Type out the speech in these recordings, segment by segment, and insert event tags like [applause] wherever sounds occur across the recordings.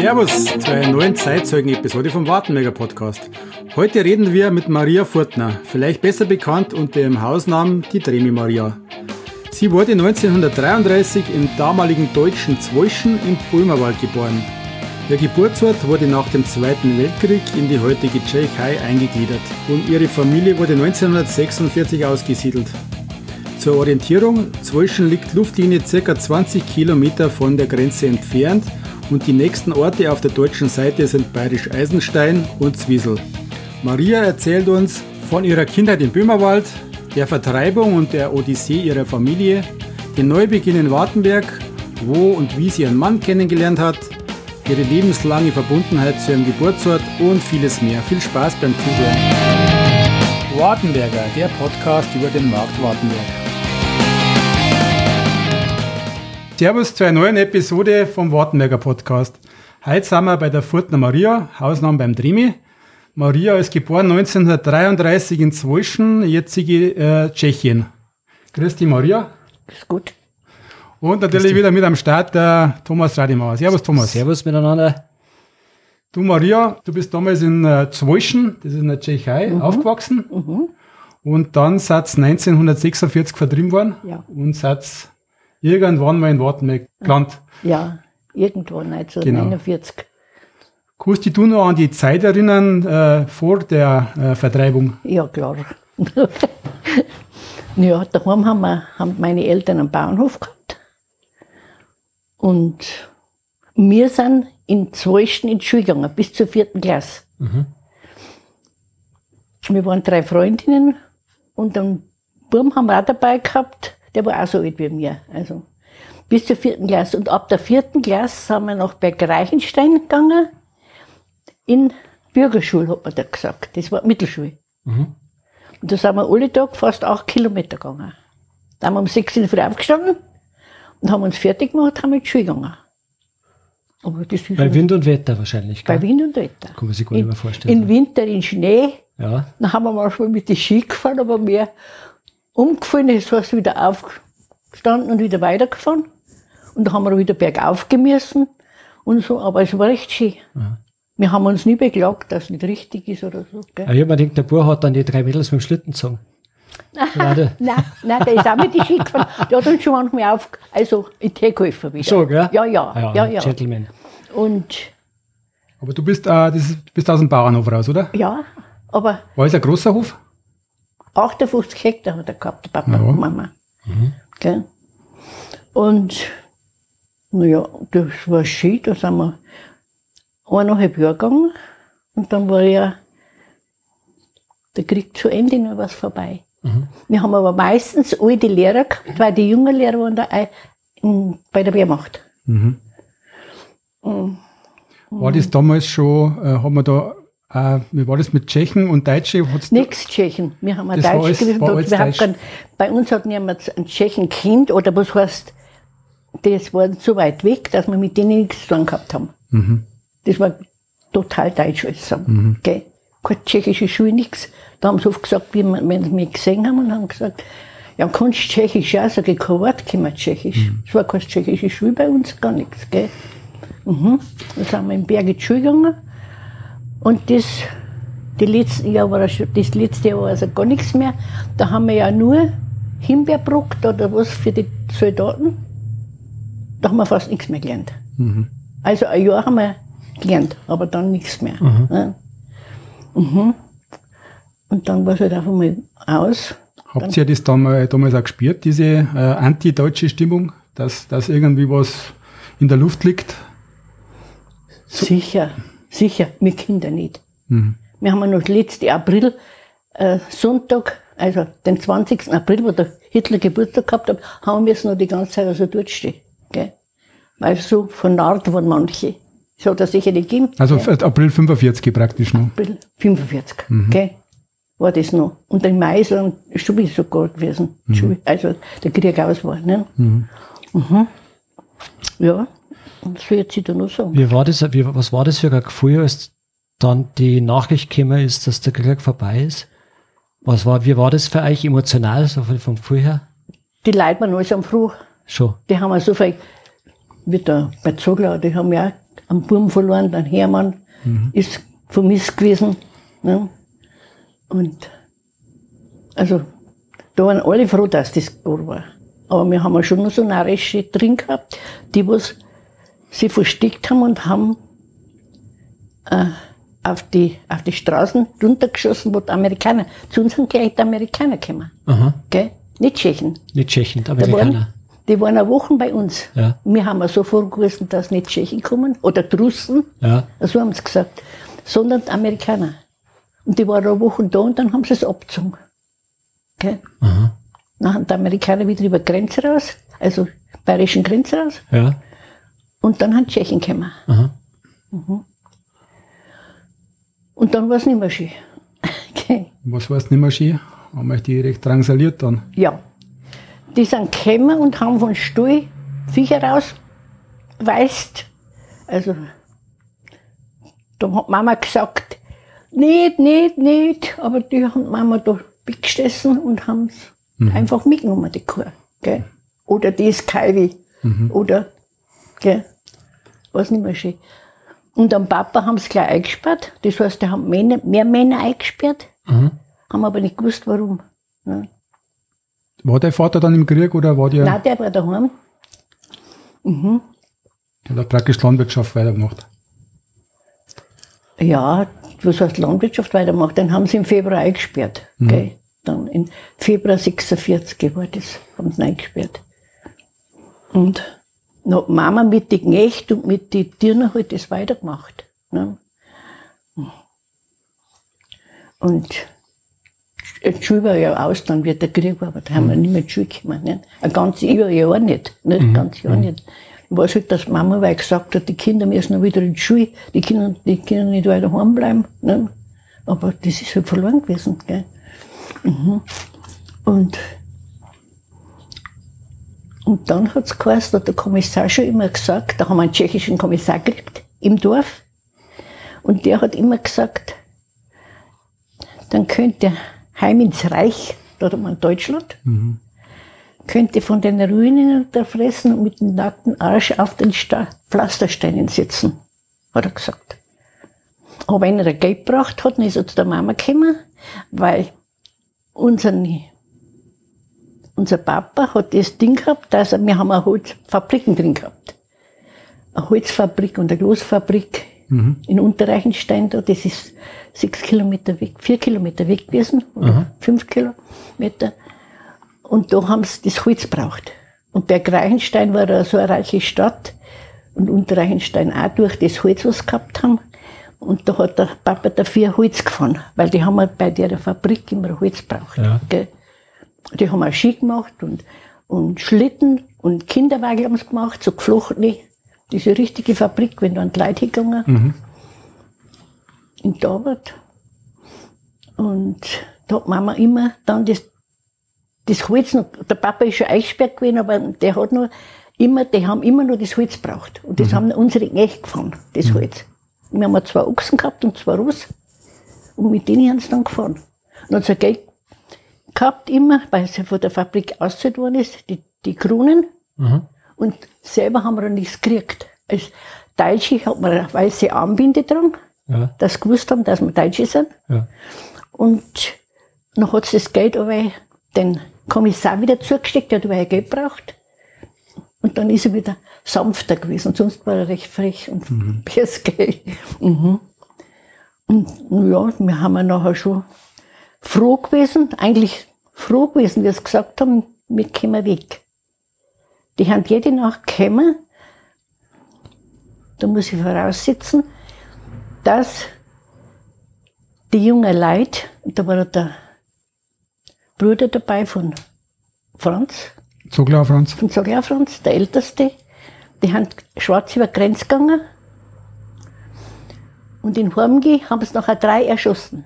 Servus zu einer neuen Zeitzeugen-Episode vom Wartenberger Podcast. Heute reden wir mit Maria Furtner, vielleicht besser bekannt unter ihrem Hausnamen die Dremi Maria. Sie wurde 1933 im damaligen deutschen Zweuschen im Pulmerwald geboren. Ihr Geburtsort wurde nach dem Zweiten Weltkrieg in die heutige Tschechei eingegliedert und ihre Familie wurde 1946 ausgesiedelt. Zur Orientierung, Zweuschen liegt Luftlinie ca. 20 Kilometer von der Grenze entfernt und die nächsten Orte auf der deutschen Seite sind Bayerisch Eisenstein und Zwiesel. Maria erzählt uns von ihrer Kindheit im Böhmerwald, der Vertreibung und der Odyssee ihrer Familie, den Neubeginn in Wartenberg, wo und wie sie ihren Mann kennengelernt hat, ihre lebenslange Verbundenheit zu ihrem Geburtsort und vieles mehr. Viel Spaß beim Zuhören. Wartenberger, der Podcast über den Markt Wartenberg. Servus zu einer neuen Episode vom Wartenberger Podcast. Heute sind wir bei der Furtner Maria, Hausname beim Drimi. Maria ist geboren 1933 in Zwolschen, jetzige äh, Tschechien. Grüß dich, Maria. Ist gut. Und natürlich wieder mit am Start der Thomas Radimauer. Servus, Thomas. Servus miteinander. Du, Maria, du bist damals in äh, Zwolschen, das ist in der Tschechei, Mhm. aufgewachsen. Und dann seid ihr 1946 vertrieben worden. Ja. Und seid irgendwann mal in Wartenberg gelandet. Ja, irgendwo 1949. Kannst du dich noch an die Zeit erinnern äh, vor der äh, Vertreibung? Ja, klar. [laughs] ja, daheim haben, wir, haben meine Eltern einen Bauernhof gehabt. Und wir sind in Zwölften in die Schule gegangen, bis zur vierten Klasse. Wir waren drei Freundinnen und einen Buben haben wir auch dabei gehabt, der war auch so alt wie mir. Also bis zur vierten Klasse. Und ab der vierten Klasse sind wir nach Berg Reichenstein gegangen, in Bürgerschule, hat man da gesagt. Das war Mittelschule. Und da sind wir alle Tag fast acht Kilometer gegangen. Da haben wir um sechs in der Früh aufgestanden und haben uns fertig gemacht, haben in die Schule gegangen. Aber das ist Bei Wind und Wetter wahrscheinlich, bei gell? Wind und Wetter. Kann man sich gar nicht mehr vorstellen. In Winter in Schnee, Ja, dann haben wir manchmal mit den Ski gefahren, aber mehr umgefallen, das heißt wieder aufgestanden und wieder weitergefahren. Und da haben wir wieder bergauf gemessen und so, aber es war recht schön. Wir haben uns nie beklagt, dass es nicht richtig ist oder so. Gell? Aber ich hab mir gedacht, der Bub hat dann die drei Mädels mit dem Schlitten gezogen. [laughs] Nein, nein, der ist auch mit den Ski gefahren. Der hat uns schon manchmal auf, also in Tee geholfen wieder. So, gell? Ja, ja, Ah ja, ja. Gentleman. Und Aber du bist, äh, das ist, bist aus dem Bauernhof raus, oder? ja, aber War es ein großer Hof? 58 Hektar hat er gehabt, der Papa Ja. und Mama. Gell? Und, naja, das war schön, da sind wir eineinhalb Jahre gegangen und dann war ja der Krieg zu Ende, noch was vorbei. Wir haben aber meistens alte Lehrer gehabt, weil die jungen Lehrer waren da bei der Wehrmacht. War das damals schon, äh, haben wir da, äh, wie war das mit Tschechen und Deutsche? Nichts Tschechen. Wir haben ein Deutsch gewesen. kein, bei uns hat niemand ein Tschechen Kind oder was heißt, das war so weit weg, dass wir mit denen nichts zu tun gehabt haben. Mhm. Das war total deutsch alles zusammen. Gell? Keine tschechische Schule, nichts. Da haben sie oft gesagt, wie wir, wenn sie mich gesehen haben und haben gesagt, ja, kannst du Tschechisch ja? Sag ich, kein Wort kann man Tschechisch. Es war keine tschechische Schule bei uns, gar nichts. Gell? Mhm. Dann sind wir in Berge Schule gegangen. Und das, die letzten Jahr war schon, das letzte Jahr war also gar nichts mehr. Da haben wir ja nur Himbeerbrockt oder was für die Soldaten. Da haben wir fast nichts mehr gelernt. Also ein Jahr haben wir gelernt, aber dann nichts mehr. Ja. Mhm. Und dann war es halt einfach mal aus. Habt ihr das damals, damals auch gespürt, diese äh, anti-deutsche Stimmung, dass, dass irgendwie was in der Luft liegt? Sicher, sicher, wir Kinder nicht. Wir haben ja noch letzten April, äh, Sonntag, also den 20. April, wo der Hitler Geburtstag gehabt hat, haben wir es noch die ganze Zeit also dort stehen. Gell? Weil so vernarrt waren manche. So er sicher nicht gegeben. Also gell? April 45 praktisch noch. April 45, gell? War das noch. Und im Mai ist dann schon wieder sogar gewesen. Wieder- Also der Krieg aus war, ne? Mhm. Ja, und so jetzt ich da noch sagen. Wie war das, wie, was war das für ein Gefühl, als dann die Nachricht gekommen ist, dass der Krieg vorbei ist? Was war, wie war das für euch emotional, so von- vom Gefühl her? Die Leute waren alles am Früh. Schon. Die haben so viel, wie der bei Zogler, die haben ja einen Buben verloren, den Hermann ist vermisst gewesen. Ne? Und also da waren alle froh, dass das da war. Aber wir haben ja schon noch so Narische drin gehabt, die was sie versteckt haben und haben äh, auf, die, auf die Straßen runtergeschossen, wo die Amerikaner, zu uns sind gleich die Amerikaner gekommen. Aha. Gell? Nicht Tschechen. Nicht Tschechen, Da Amerikaner. waren, die waren eine Woche bei uns. Ja. Wir haben ja so vorgewiesen, dass nicht Tschechen kommen oder Russen, Ja. so haben sie gesagt, sondern die Amerikaner. Und die waren eine Woche da und dann haben sie es abgezogen. Gell? Aha. Dann haben die Amerikaner wieder über die Grenze raus, also bayerischen Grenze raus, Ja. Und dann haben die Tschechen gekommen. Aha. Und dann war es nicht mehr schön. [laughs] Gell? Was war es nicht mehr schön? Haben euch die recht drangsaliert dann? Ja. Die sind gekommen und haben von Stuhl Viecher rausweist. Also, da hat Mama gesagt, nicht, nicht, nicht. Aber die haben Mama da weggesessen und haben es einfach mitgenommen, die Kuh. Gell? Oder das Kalbi. Oder, gell? Was nicht mehr schön. Und am Papa haben sie gleich eingesperrt. Das heißt, die haben Männer, mehr Männer eingesperrt. Mhm. Haben aber nicht gewusst, warum. Ne? War dein Vater dann im Krieg oder war der, Nein, der war daheim. der hat praktisch Landwirtschaft weitergemacht? Ja, was heißt Landwirtschaft weitermacht? Dann haben sie im Februar eingesperrt. Gell? Dann im Februar 46 war das, haben sie eingesperrt. Und hat Mama mit den Knecht und mit den Tieren halt das weitergemacht. Ne? Und die Schule war ja aus, dann wird der Krieg aber da haben wir nicht mehr in die Schule gekommen. Nicht? Ein ganzes Jahr, Jahr nicht. nicht? Ein ganzes Jahr nicht. Ich weiß halt, dass Mama weil gesagt hat, die Kinder müssen noch wieder in die Schule, die Kinder, die können nicht weiter daheim bleiben. Nicht? Aber das ist halt verloren gewesen. Gell? Mhm. Und, und dann hat es geheißen, hat der Kommissar schon immer gesagt, da haben wir einen tschechischen Kommissar gekriegt im Dorf. Und der hat immer gesagt, dann könnte heim ins Reich, da hat man Deutschland, könnte von den Ruinen unterfressen und mit dem nackten Arsch auf den Sta Pflastersteinen sitzen, hat er gesagt. Aber wenn er Geld braucht hat, dann ist er zu der Mama gekommen, weil unser, unser Papa hat das Ding gehabt, dass er, wir haben eine Holzfabriken drin gehabt. Eine Holzfabrik und eine Großfabrik in Unterreichenstein da, das ist sechs Kilometer weg, vier Kilometer weg gewesen, oder fünf Kilometer. Und da haben sie das Holz braucht. Und der Greichenstein war so eine reiche Stadt und Unterreichenstein auch durch das Holz, was sie gehabt haben. Und da hat der Papa dafür Holz gefahren, weil die haben halt bei der Fabrik immer Holz braucht. Ja. Gell? Die haben auch Ski gemacht und, und Schlitten und Kinderwagen haben sie gemacht, so geflochtene. Diese richtige Fabrik, wenn da an die Leute hingegangen. In David. Und da hat Mama immer dann das, das Holz noch, der Papa ist schon eingesperrt gewesen, aber der hat noch immer, die haben immer noch das Holz gebraucht. Und das haben unsere Knechte gefahren, das Holz. Wir haben zwei Ochsen gehabt und zwei Ross. Und mit denen haben sie dann gefahren. Und dann hat sie Geld gehabt immer, weil sie von der Fabrik ausgezahlt worden ist, die, die Kronen. Und selber haben wir nichts gekriegt. Als Deutsche hat man eine weiße Armbinde dran, Ja. dass sie gewusst haben, dass wir Deutsche sind. Ja. Und dann hat sie das Geld aber den Kommissar wieder zugesteckt, der hat aber Geld braucht. Und dann ist er wieder sanfter gewesen, sonst war er recht frech und mhm. [laughs] Geld. Mhm. Und ja, wir haben ja nachher schon froh gewesen, eigentlich froh gewesen, wie sie gesagt haben, wir kommen weg. Die haben jede Nacht gekommen, da muss ich voraussetzen, dass die jungen Leute, da war der Bruder dabei von Franz, So klar, Franz. von Zogler Franz, der Älteste, die haben schwarz über die Grenze gegangen. Und in Hormgi haben es nachher drei erschossen.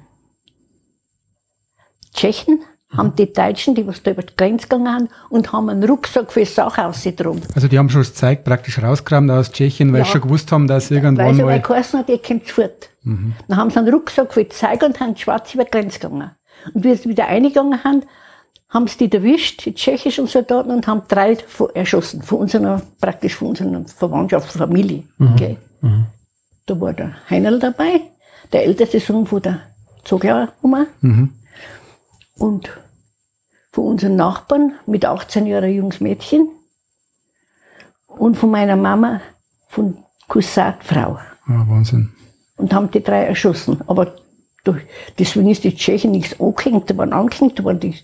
Tschechen haben die Deutschen, die was da über die Grenze gegangen haben, und haben einen Rucksack für Sachen ausgedrungen. Also die haben schon das Zeug praktisch rausgekramt aus Tschechien, weil Ja. sie schon gewusst haben, dass Weil irgendwann sie aber mal... geheißen hat, ihr kommt fort. Dann haben sie einen Rucksack für Zeug und haben schwarz über die Grenze gegangen. Und wie sie wieder eingegangen haben, haben sie die erwischt, die tschechischen Soldaten, und haben drei erschossen, von unserer, praktisch von unserer Verwandtschaft, Familie. gell. Da war der Heinl dabei, der älteste Sohn von der Zoglauer Oma. Mhm. Und von unseren Nachbarn mit 18 Jahren junges Mädchen. Und von meiner Mama, von Cousin Frau. Ah, Wahnsinn. Und haben die drei erschossen. Aber durch, deswegen ist die Tschechen nichts angehängt worden, angehängt worden. Das,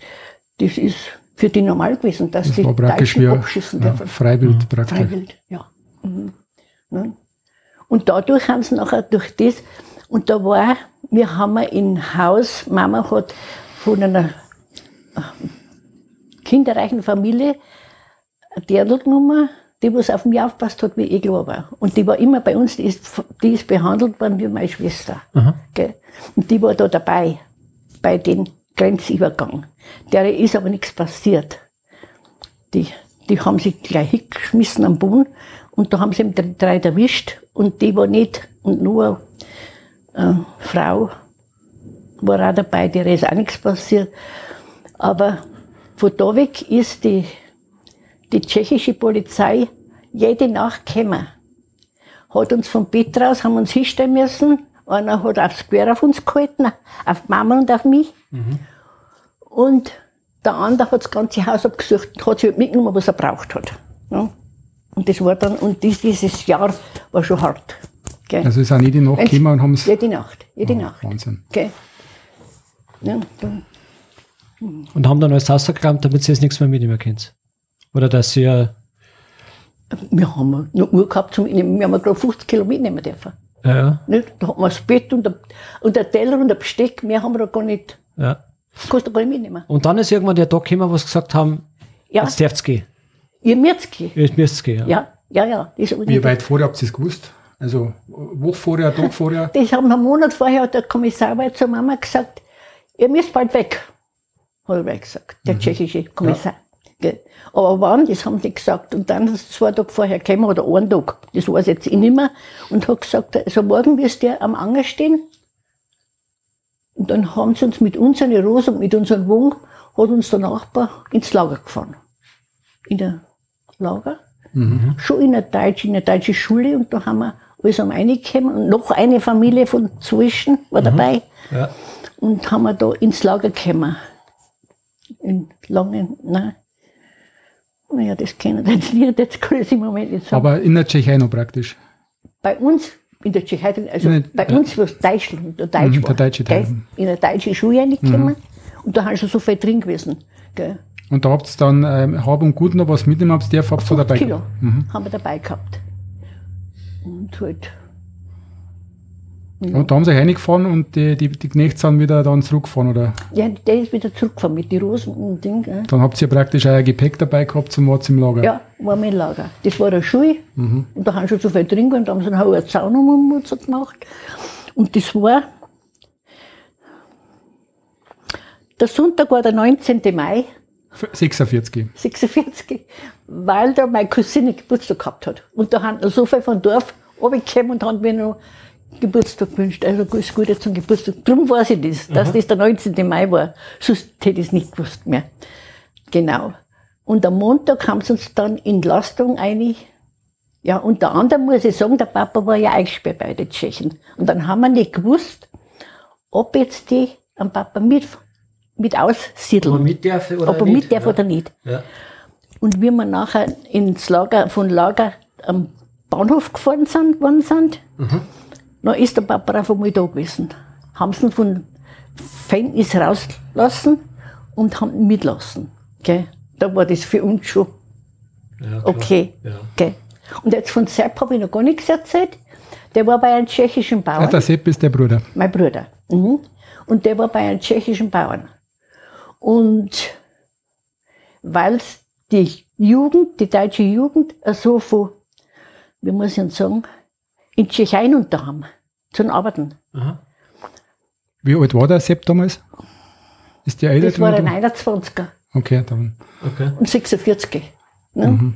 das ist für die normal gewesen, dass Das die Deutschen abschießen ja, dürfen. Freiwild praktisch. Freiwild, ja. Mhm. Ne? Und dadurch haben sie nachher durch das, und da war, wir haben in Haus, Mama hat von einer äh, kinderreichen Familie Dirndl genommen, die was auf mich aufpasst hat, wie ich klar war. Und die war immer bei uns, die ist, die ist behandelt worden wie meine Schwester. Und die war da dabei, bei dem Grenzübergang. Der ist aber nichts passiert. Die, die haben sich gleich hingeschmissen am Boden und da haben sie drei erwischt und die war nicht, und nur eine Frau war auch dabei, der ist auch nichts passiert. Aber von da weg ist die, die tschechische Polizei jede Nacht gekommen. Hat uns vom Bett raus, haben uns hinstellen müssen. Einer hat aufs Quer auf uns gehalten, auf Mama und auf mich. Und der andere hat das ganze Haus abgesucht und hat sich halt mitgenommen, was er braucht hat. Ja. Und das war dann, und dies, dieses Jahr war schon hart. Gell? Also ist auch die Nacht gekommen und haben es. Jede Nacht, jede Oh, Nacht. Wahnsinn. Gell? Ja, dann, Und haben dann alles rausgekramt, damit sie jetzt nichts mehr mitnehmen könnt. Oder dass sie ja, wir haben noch Uhr gehabt zum Mitnehmen. Wir haben gerade 50 Kilo mitnehmen dürfen. ja, ja, Nicht? Da haben wir das Bett und der, und der Teller und der Besteck, mehr haben wir da gar nicht, ja. kannst du gar nicht mitnehmen. Und dann ist irgendwann der Tag gekommen, wo sie gesagt haben, Ja, jetzt dürft's gehen. ihr müsst gehen. Jetzt müsst's gehen. Ja. Ja, ja, ja. Das, Wie weit vorher habt ihr es gewusst? Also Woche vorher, Tag vorher? das haben wir einen Monat vorher hat der Kommissar bei zur Mama gesagt, ihr müsst bald weg. Hat er gesagt, der tschechische Kommissar. Gell. Aber wann, das haben die gesagt. Und dann ist zwei Tage vorher gekommen, oder einen Tag, das weiß jetzt ich nicht mehr, und hat gesagt, also morgen wirst du am Anger stehen. Und dann haben sie uns mit unserer Rose und mit unserem Wohn, hat uns der Nachbar ins Lager gefahren. In der Lager. Schon in der Deutsch, in der deutschen Schule, und da haben wir alles am reingekommen, und noch eine Familie von zwischen war dabei, Ja. Und haben wir da ins Lager gekommen. In Langen, nein. Naja, das kennen wir jetzt nicht, jetzt kann ich im Moment nicht sagen. Aber in der Tschechei noch praktisch. bei uns, in der Tschechei, also Nicht- bei uns war es Deutschland, der Deutsch Mhm, war, der deutsche Teil. gell? In der deutschen Schule reingekommen, und da haben schon so viel drin gewesen. Gell? Und da habt ihr dann ähm, Hab und Gut noch was mitnehmen, habt ihr habt ihr dabei Kilo gehabt. Mhm. haben wir dabei gehabt. Und halt, Und da haben sie reingefahren und die, die, die Knechte sind wieder dann zurückgefahren, oder? ja, der ist wieder zurückgefahren mit den Rosen und Ding. Gell? Dann habt ihr praktisch euer Gepäck dabei gehabt zum Wart im Lager. Ja, wir im Lager. Das war eine Schule. Und da haben schon so viel drin gehabt, da haben sie einen hohen Zaun um uns gemacht. Und das war, der Sonntag war der 19. Mai, F- 46. 46, weil da meine Cousine Geburtstag gehabt hat. Und da haben so viel von Dorf runtergekommen und haben mir noch Geburtstag gewünscht, also alles Gute zum Geburtstag. Darum weiß ich das, dass das der 19. Mai war. Sonst hätte ich es nicht gewusst mehr. Genau. Und am Montag haben sie uns dann in Lastung eine, ja, unter anderem muss ich sagen, der Papa war ja eingesperrt bei den Tschechen. Und dann haben wir nicht gewusst, ob jetzt die am Papa mit, mit aussiedeln. mit darf oder ob er mit darf oder nicht. Ja. Und wie wir nachher ins Lager, von Lager am Bahnhof gefahren sind, worden sind, dann ist der Papa auf einmal da gewesen. Haben sie ihn von Fängnis rausgelassen und haben ihn mitlassen. Gell? Da war das für uns schon Ja, okay. Ja. Gell? Und jetzt von Sepp habe ich noch gar nichts erzählt. Der war bei einem tschechischen Bauern der Sepp ist der Bruder. mein Bruder. Mhm. Und der war bei einem tschechischen Bauern. Und weil die Jugend, die deutsche Jugend, so von, wie muss ich denn sagen, in die Tschechei unter haben, zum Arbeiten. Aha. Wie alt war der Sepp damals? Ist der älter? Das war ein du? 21er Okay, dann. Okay. und 46. Ne?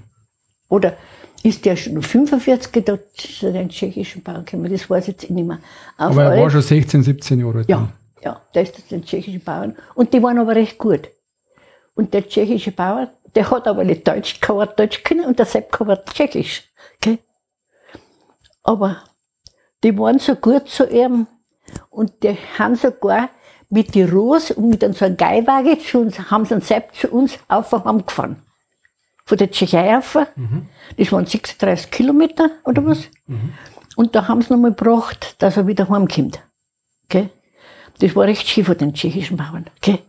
Oder ist der schon 45 da zu den tschechischen Bauern gekommen? Das weiß ich jetzt nicht mehr. Auf Aber er alle war schon 16, 17 Jahre alt. Ja, dann. ja, da ist das den tschechischen Bauern. Und die waren aber recht gut. Und der tschechische Bauer, der hat aber nicht Deutsch, kein Wort Deutsch können und der Sepp kein Wort Tschechisch. Okay? Aber die waren so gut zu ihm und die haben sogar mit die Rose und mit so einem Geihwagen zu uns, haben sie selbst zu uns auf und haben gefahren. Von der Tschechei auf. Das waren 36 Kilometer oder was. Und da haben sie nochmal gebracht, dass er wieder heimkommt. Gell? Das war recht schön von den tschechischen Bauern. Gell?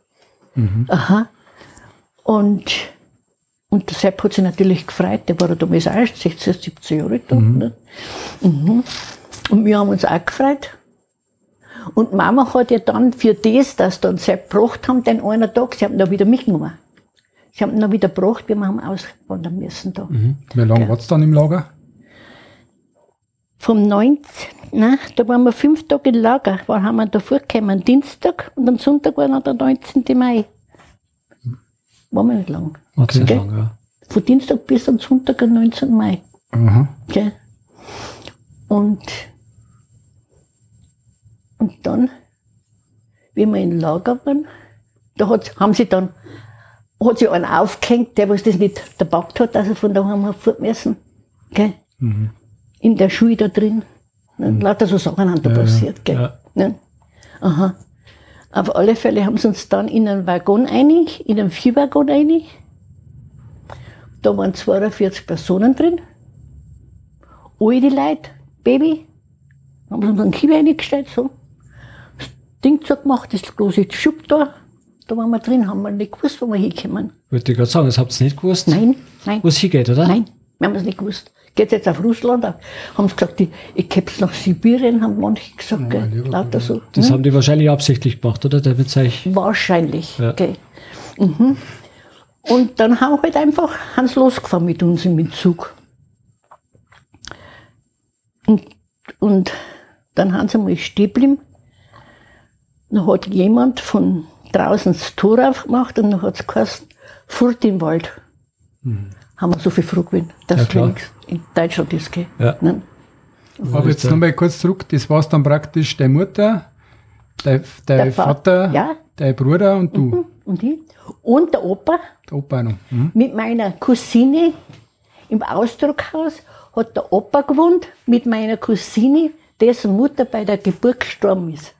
Aha. Und, und der Sepp hat sich natürlich gefreut, der war ja damals auch erst 16, 17 Jahre da. Ne? Mhm. Und wir haben uns auch gefreut. Und Mama hat ja dann für das, dass dann Sepp gebracht haben, den einen Tag, sie haben dann wieder mitgenommen. Sie haben ihn dann wieder gebracht, wir haben auswandern müssen da. Wie lange war's dann im Lager? Vom 19., nein, da waren wir fünf Tage im Lager, war haben wir da vorgekommen, Dienstag und am Sonntag war dann der 19. Mai. War wir nicht lang. Okay. Okay. Lang, ja. Von Dienstag bis am Sonntag, am 19. Mai. Aha. Gell? Und, und dann, wie wir im Lager waren, da hat, haben sie dann, hat sich einer aufgehängt, der was das nicht gepackt hat, dass er von daheim hat fort müssen. Gell? In der Schule da drin. Ne? Lauter so Sachen haben da passiert. Gell? ja. Ne? Aha. Auf alle Fälle haben sie uns dann in einen Waggon einig, in einen Viehwaggon einig. Da waren 42 Personen drin. Die Leute, Baby. Haben sie uns einen Kieber reingestellt, so. Das Ding zugemacht, das große Schub da. Da waren wir drin, haben wir nicht gewusst, wo wir hinkommen. Wollte ich gerade sagen, das habt ihr nicht gewusst, Nein, nein. wo es hingeht, oder? Nein, wir haben es nicht gewusst. Geht jetzt auf Russland? Haben sie gesagt, ich, ich gebe nach Sibirien, haben manche gesagt, gell, lauter so. Das haben die wahrscheinlich absichtlich gemacht, oder? Der wird euch. Wahrscheinlich. Ja. Gell. Mhm. Und dann haben halt einfach haben sie losgefahren mit uns im Zug. Und, und dann haben sie mal stehen geblieben. Dann hat jemand von draußen das Tor aufgemacht und dann hat es geheißen, furt im Wald. Haben wir so viel froh gewesen, dass Mhm. Ja, es in Deutschland ist. Gell. Ja. Aber jetzt nochmal kurz zurück, das war's dann praktisch deine Mutter, dein, dein Der Va- Vater, ja. dein Bruder und du. Und ich. Und der Opa, Der Opa noch. Mhm. mit meiner Cousine im Ausdruckhaus hat der Opa gewohnt mit meiner Cousine, dessen Mutter bei der Geburt gestorben ist.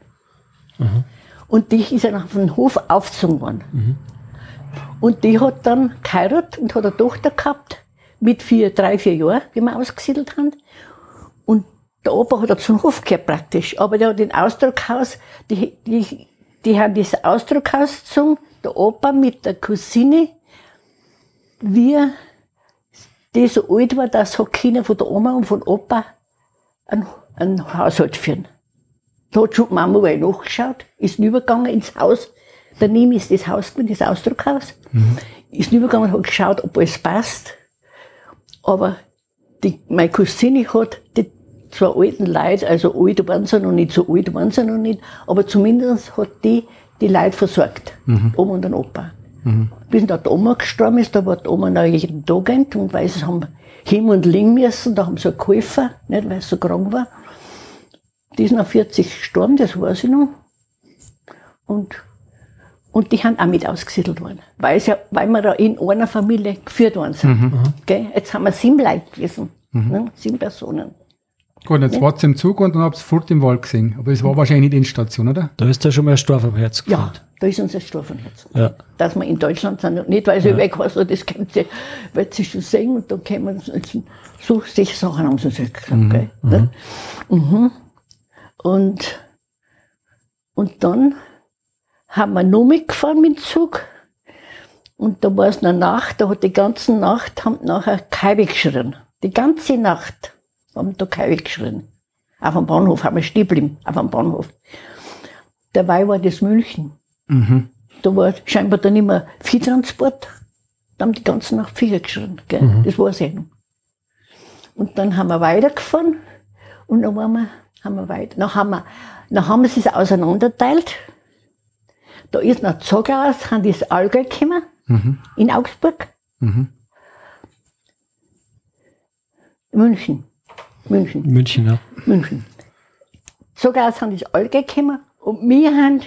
Und die ist dann auf den Hof aufgezogen worden. Und die hat dann geheiratet und hat eine Tochter gehabt mit vier, drei, vier Jahren, wie wir ausgesiedelt haben. Und der Opa hat zum Hof gehört praktisch. Aber der hat den Ausdruckhaus, die, die, die haben das Ausdruckhaus gezogen, der Opa mit der Cousine, wir, die so alt war, dass hat Kinder von der Oma und von Opa einen, einen Haushalt führen. Da hat schon die Mama mal nachgeschaut, ist übergegangen ins Haus. Daneben ist das Haus das Ausdruckhaus. Ist übergegangen und hat geschaut, ob alles passt. Aber die, meine Cousine hat die zwei alten Leute, also alt waren sie noch nicht, so alt waren sie noch nicht, aber zumindest hat die die Leute versorgt. Oma und den Opa. Bis dann die Oma gestorben ist, da war die Oma noch jeden Tag ein, und weil sie haben hin und liegen müssen, da haben sie geholfen, nicht, weil sie so krank war. Die ist nach 40 gestorben, das weiß ich noch. Und, und die haben auch mit ausgesiedelt worden, weil, sie, weil wir da in einer Familie geführt worden sind. Gell? Jetzt haben wir sieben Leute gewesen, ne? sieben Personen. Gut, jetzt wart ihr im Zug und dann habt ihr fort im Wald gesehen. Aber es war wahrscheinlich nicht Endstation, oder? Da ist ja schon mal ein Storf am Herz Ja, gefahren. da ist unser Stufenherz. Ja. Dass wir in Deutschland sind, nicht weil sie weg war, so, das könnt ihr, wird sie schon sehen und dann uns, so solche Sachen haben sie uns gesagt. gell, ne? Mhm. Und, und dann haben wir noch mitgefahren mit dem Zug. Und da war es eine Nacht, da hat die ganze Nacht, haben nachher Kaiwe geschrien. Die ganze Nacht haben da Kaiwe geschrien. Auf dem Bahnhof haben wir stehen geblieben, auf dem Bahnhof. Dabei war das München. Da war scheinbar dann immer Viehtransport. Da haben die ganze Nacht Viecher geschrien. Gell? Das war es noch. Und dann haben wir weitergefahren und dann waren wir, haben wir weiter. Dann haben, wir, dann haben sie es auseinanderteilt. Da ist nach Zogaus, haben die das Allgäu gekommen, in Augsburg. München. München. München, ja. München. Sogar sind das Allgäu gekommen und wir haben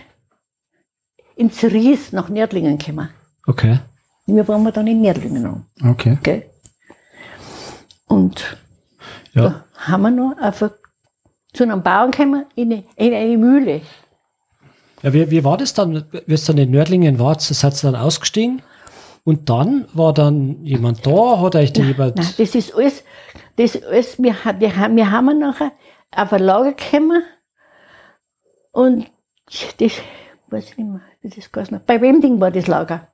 ins Ries nach Nördlingen gekommen. Okay. Wir waren wir dann in Nördlingen an, Okay. gell? Und Ja. da haben wir noch auf ein zu einem Bauern gekommen, in eine, in eine Mühle. Ja, wie, wie war das dann, wie es dann in Nördlingen war, seid ihr dann ausgestiegen? Und dann war dann jemand da, hat euch da jemand... Nein, das ist alles, das alles wir, wir, haben- wir haben nachher auf ein Lager gekommen und das, weiß ich nicht mehr, wie das geheißen hat. Bei Wemding war das Lager.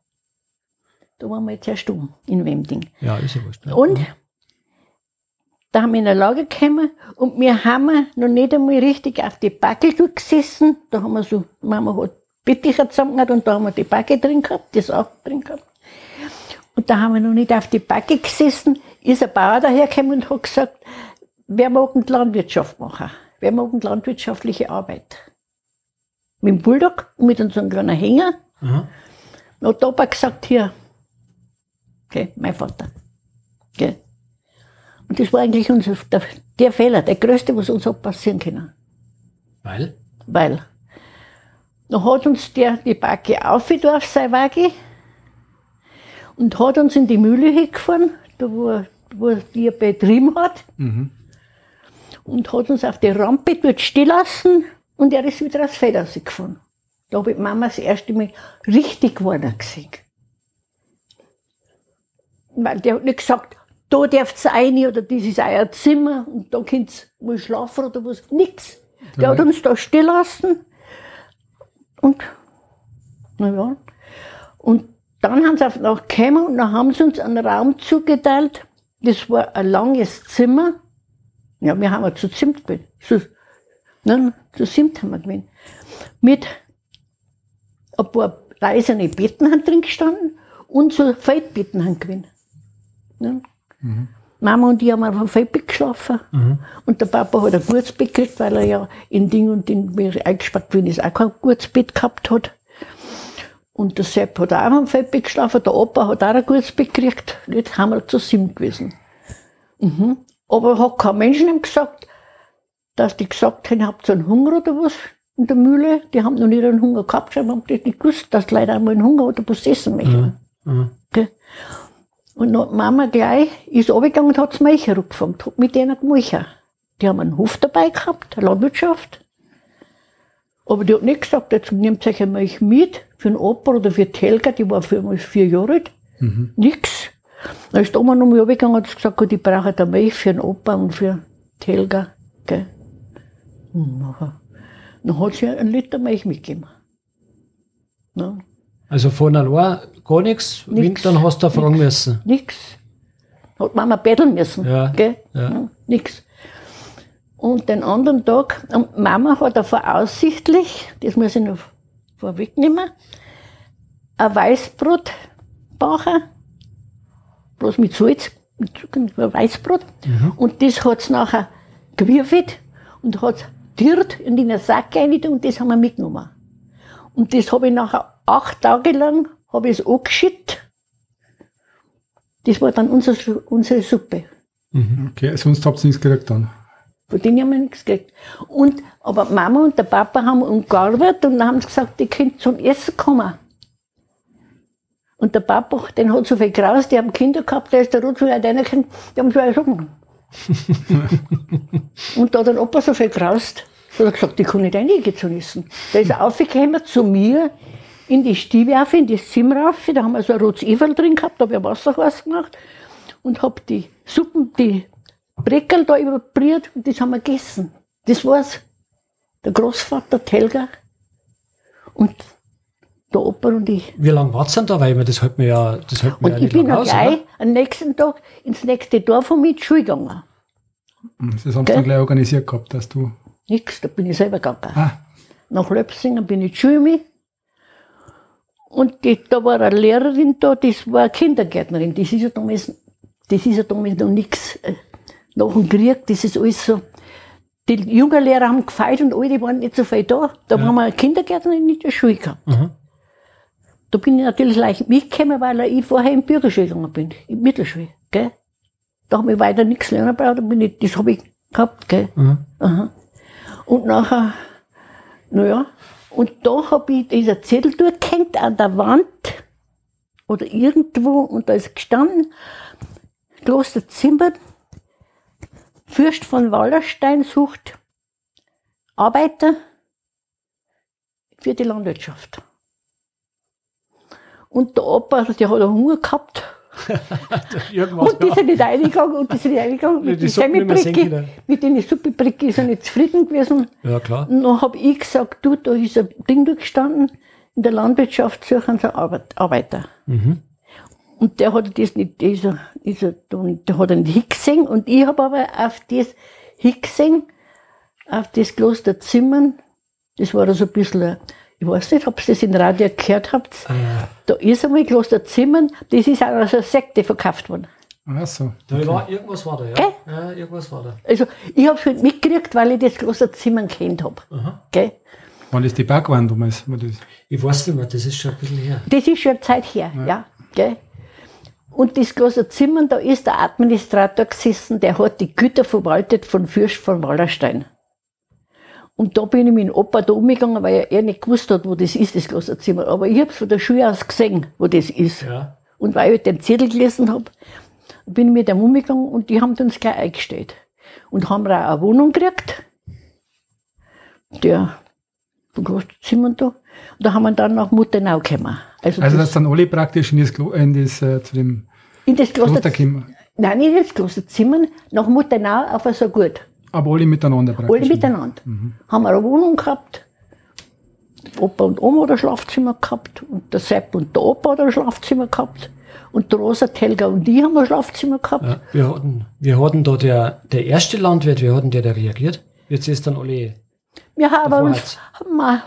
Da waren wir jetzt erst um, in Wemding. Ja, ist ja wurscht. ne? Und da haben wir in ein Lager gekommen und wir haben noch nicht einmal richtig auf die Backe gesessen. Da haben wir so, Mama hat Bettücher zusammengehabt und da haben wir die Backe drin gehabt, das auch drin gehabt. Und da haben wir noch nicht auf die Backe gesessen, ist ein Bauer dahergekommen und hat gesagt, wer mag denn die Landwirtschaft machen? Wer mag denn die landwirtschaftliche Arbeit? Mit dem Bulldog und mit so einem kleinen Hänger. Aha. Dann hat der Opa gesagt, hier, okay, mein Vater. Okay. Und das war eigentlich unser, der, der Fehler, der größte, was uns hat passieren können. Weil? Weil, dann hat uns der die Backe aufgetan auf seine Waage und hat uns in die Mühle hingefahren, da wo, wo er die betrieben hat, und hat uns auf die Rampe dort stehen lassen und er ist wieder aufs Feld rausgefahren. Da habe ich Mama das erste Mal richtig geworden gesehen. Weil der hat nicht gesagt, da dürft ihr rein oder das ist euer Zimmer und da könnt ihr mal schlafen oder was. Nix. Der hat uns da stehen lassen und, naja. Und dann haben sie auf gekommen und dann haben sie uns einen Raum zugeteilt. Das war ein langes Zimmer. Ja, wir haben ja zu Zimt. Zu, nein, zu Zimt haben wir gewesen. Mit ein paar reisende Betten haben drin gestanden und so Feldbetten haben gewesen. Ne? Mama und ich haben auf einem Feldbett geschlafen. Und der Papa hat ein gutes Bett gekriegt, weil er ja in Ding und Ding, er eingesperrt gewesen ist, auch kein gutes Bett gehabt hat. Und der Sepp hat auch auf einem Feldbett geschlafen, der Opa hat auch ein gutes Bett gekriegt. Jetzt haben wir zu sieben gewesen. Mhm. Aber hat kein Mensch ihm gesagt, dass die gesagt haben, habt ihr einen Hunger oder was in der Mühle? Die haben noch nicht einen Hunger gehabt, sie haben das nicht gewusst, dass die Leute einmal einen Hunger oder was essen möchten. Mhm. Gell? Und dann Mama gleich ist runtergegangen und hat das Milch herabgefangen, hat mit denen gemolchen. Die haben einen Hof dabei gehabt, eine Landwirtschaft. Aber die hat nicht gesagt, jetzt nehmt euch eine Milch mit für den Opa oder für die Helga, die war für mich vier Jahre alt. Nix. Dann ist die Oma nochmal runtergegangen und hat gesagt, gut, ich brauche eine Milch für den Opa und für die Helga. Gell? Nachher, dann hat sie einen Liter Milch mitgegeben. Ja. Also von allein gar nichts, Nix. dann hast du fragen müssen. Nix. Hat Mama betteln müssen. Ja, Gell? ja. nix. Und den anderen Tag, und Mama hat er voraussichtlich, das muss ich noch vorwegnehmen, ein Weißbrot backen, bloß mit Salz, mit Zucker, Weißbrot. Und das hat sie nachher gewürfelt und hat tiert in den Sack rein und das haben wir mitgenommen. Und das habe ich nachher acht Tage lang, habe ich es angeschüttet. Das war dann unsere, unsere Suppe. Okay, sonst habt ihr nichts gekriegt dann. Von denen haben wir nichts gekriegt. Und, aber Mama und der Papa haben umgearbeitet und dann haben sie gesagt, die könnt zum Essen kommen. Und der Papa, den hat so viel graus, die haben Kinder gehabt, der ist der Rutsch wieder reingekommen, die haben schon gesungen. [laughs] und da hat der Opa so viel graust, hat er gesagt, die kann nicht reingehen zum Essen. Da ist er aufgekommen zu mir in die Stiebe auf, in das Zimmer rauf, da haben wir so ein rotes Everl drin gehabt, da habe ich Wasser gemacht und hab die Suppen, die Breckerl da überbriert und das haben wir gegessen. Das war's. Der Großvater, die Helga und der Opa und ich. Wie lange war's denn da? Weil man, das hält mir ja, das hält mir Und ja ich nicht bin lang auch aus, gleich oder? am nächsten Tag ins nächste Dorf und mit Schule gegangen. Das haben sie dann gleich organisiert gehabt, dass du. Nix, da bin ich selber gegangen. Ah, Nach Löpsingen bin ich zur Schule mit. Und die, da war eine Lehrerin da, das war eine Kindergärtnerin. Das ist ja damals, das ist ja damals noch nichts nach dem Krieg, das ist alles so. Die jungen Lehrer haben gefeiert und alle die waren nicht so viel da. Da haben wir eine Kindergärtnerin in der Schule gehabt. Mhm. Da bin ich natürlich leicht mitgekommen, weil ich vorher in die Bürgerschule gegangen bin, in die Mittelschule. Gell? Da habe ich weiter nichts lernen braucht, da bin ich, das habe ich gehabt. Gell? Mhm. Aha. Und nachher, naja, und da habe ich dieser Zettel durchgehängt an der Wand oder irgendwo und da ist gestanden, Kloster Zimbern, Fürst von Wallerstein sucht Arbeiter für die Landwirtschaft. Und der Opa, der hat Hunger gehabt. [laughs] Und die sind nicht reingegangen und die sind nicht reingegangen. Mit die können. mit den Suppebricke ist er nicht zufrieden gewesen. ja, klar. Und dann habe ich gesagt, du, da ist ein Ding durchgestanden, in der Landwirtschaft suchen sie Arbeit, Arbeiter. Und der hat das nicht, dieser, dieser, der hat er nicht hingesehen. Und ich habe aber auf das hingesehen, auf das Kloster Zimmern. Das war so ein bisschen, ich weiß nicht, ob ihr das in Radio gehört habt. Da ist einmal Kloster Zimmern, das ist auch als eine Sekte verkauft worden. Ach so. Da war, irgendwas war da, ja. Gell? ja irgendwas war da. Also, ich habe es halt mitgekriegt, weil ich das Kloster Zimmern kennt habe. Gell? War das die Bergwand damals? Ich weiß nicht mehr, das ist schon ein bisschen her. Das ist schon eine Zeit her, ja. gell? Und das Kloster Zimmern, da ist der Administrator gesessen, der hat die Güter verwaltet von Fürst von Wallerstein. Und da bin ich mit dem Opa da umgegangen, weil er nicht gewusst hat, wo das ist, das Kloster Zimmern. Aber ich habe es von der Schule aus gesehen, wo das ist. Ja. Und weil ich den Zettel gelesen habe, bin ich mit dem umgegangen und die haben uns gleich eingestellt. Und haben auch eine Wohnung gekriegt. Der, vom Kloster Zimmern da. Und da haben wir dann nach Muttenau gekommen. Also, Also, das, das dann alle praktisch in das, Klo in das äh, zu dem in das Kloster, Kloster nein, nicht ins Kloster Zimmern, nach Muttenau auf so gut. Aber alle miteinander praktisch. Alle miteinander. Haben wir eine Wohnung gehabt. Opa und Oma hat ein Schlafzimmer gehabt. Und der Sepp und der Opa hat ein Schlafzimmer gehabt. Und der Rosa, die Helga und ich haben ein Schlafzimmer gehabt. Ja, wir hatten, wir hatten da der, der erste Landwirt, wie hatten der da reagiert? Jetzt ist dann alle. Wir haben uns,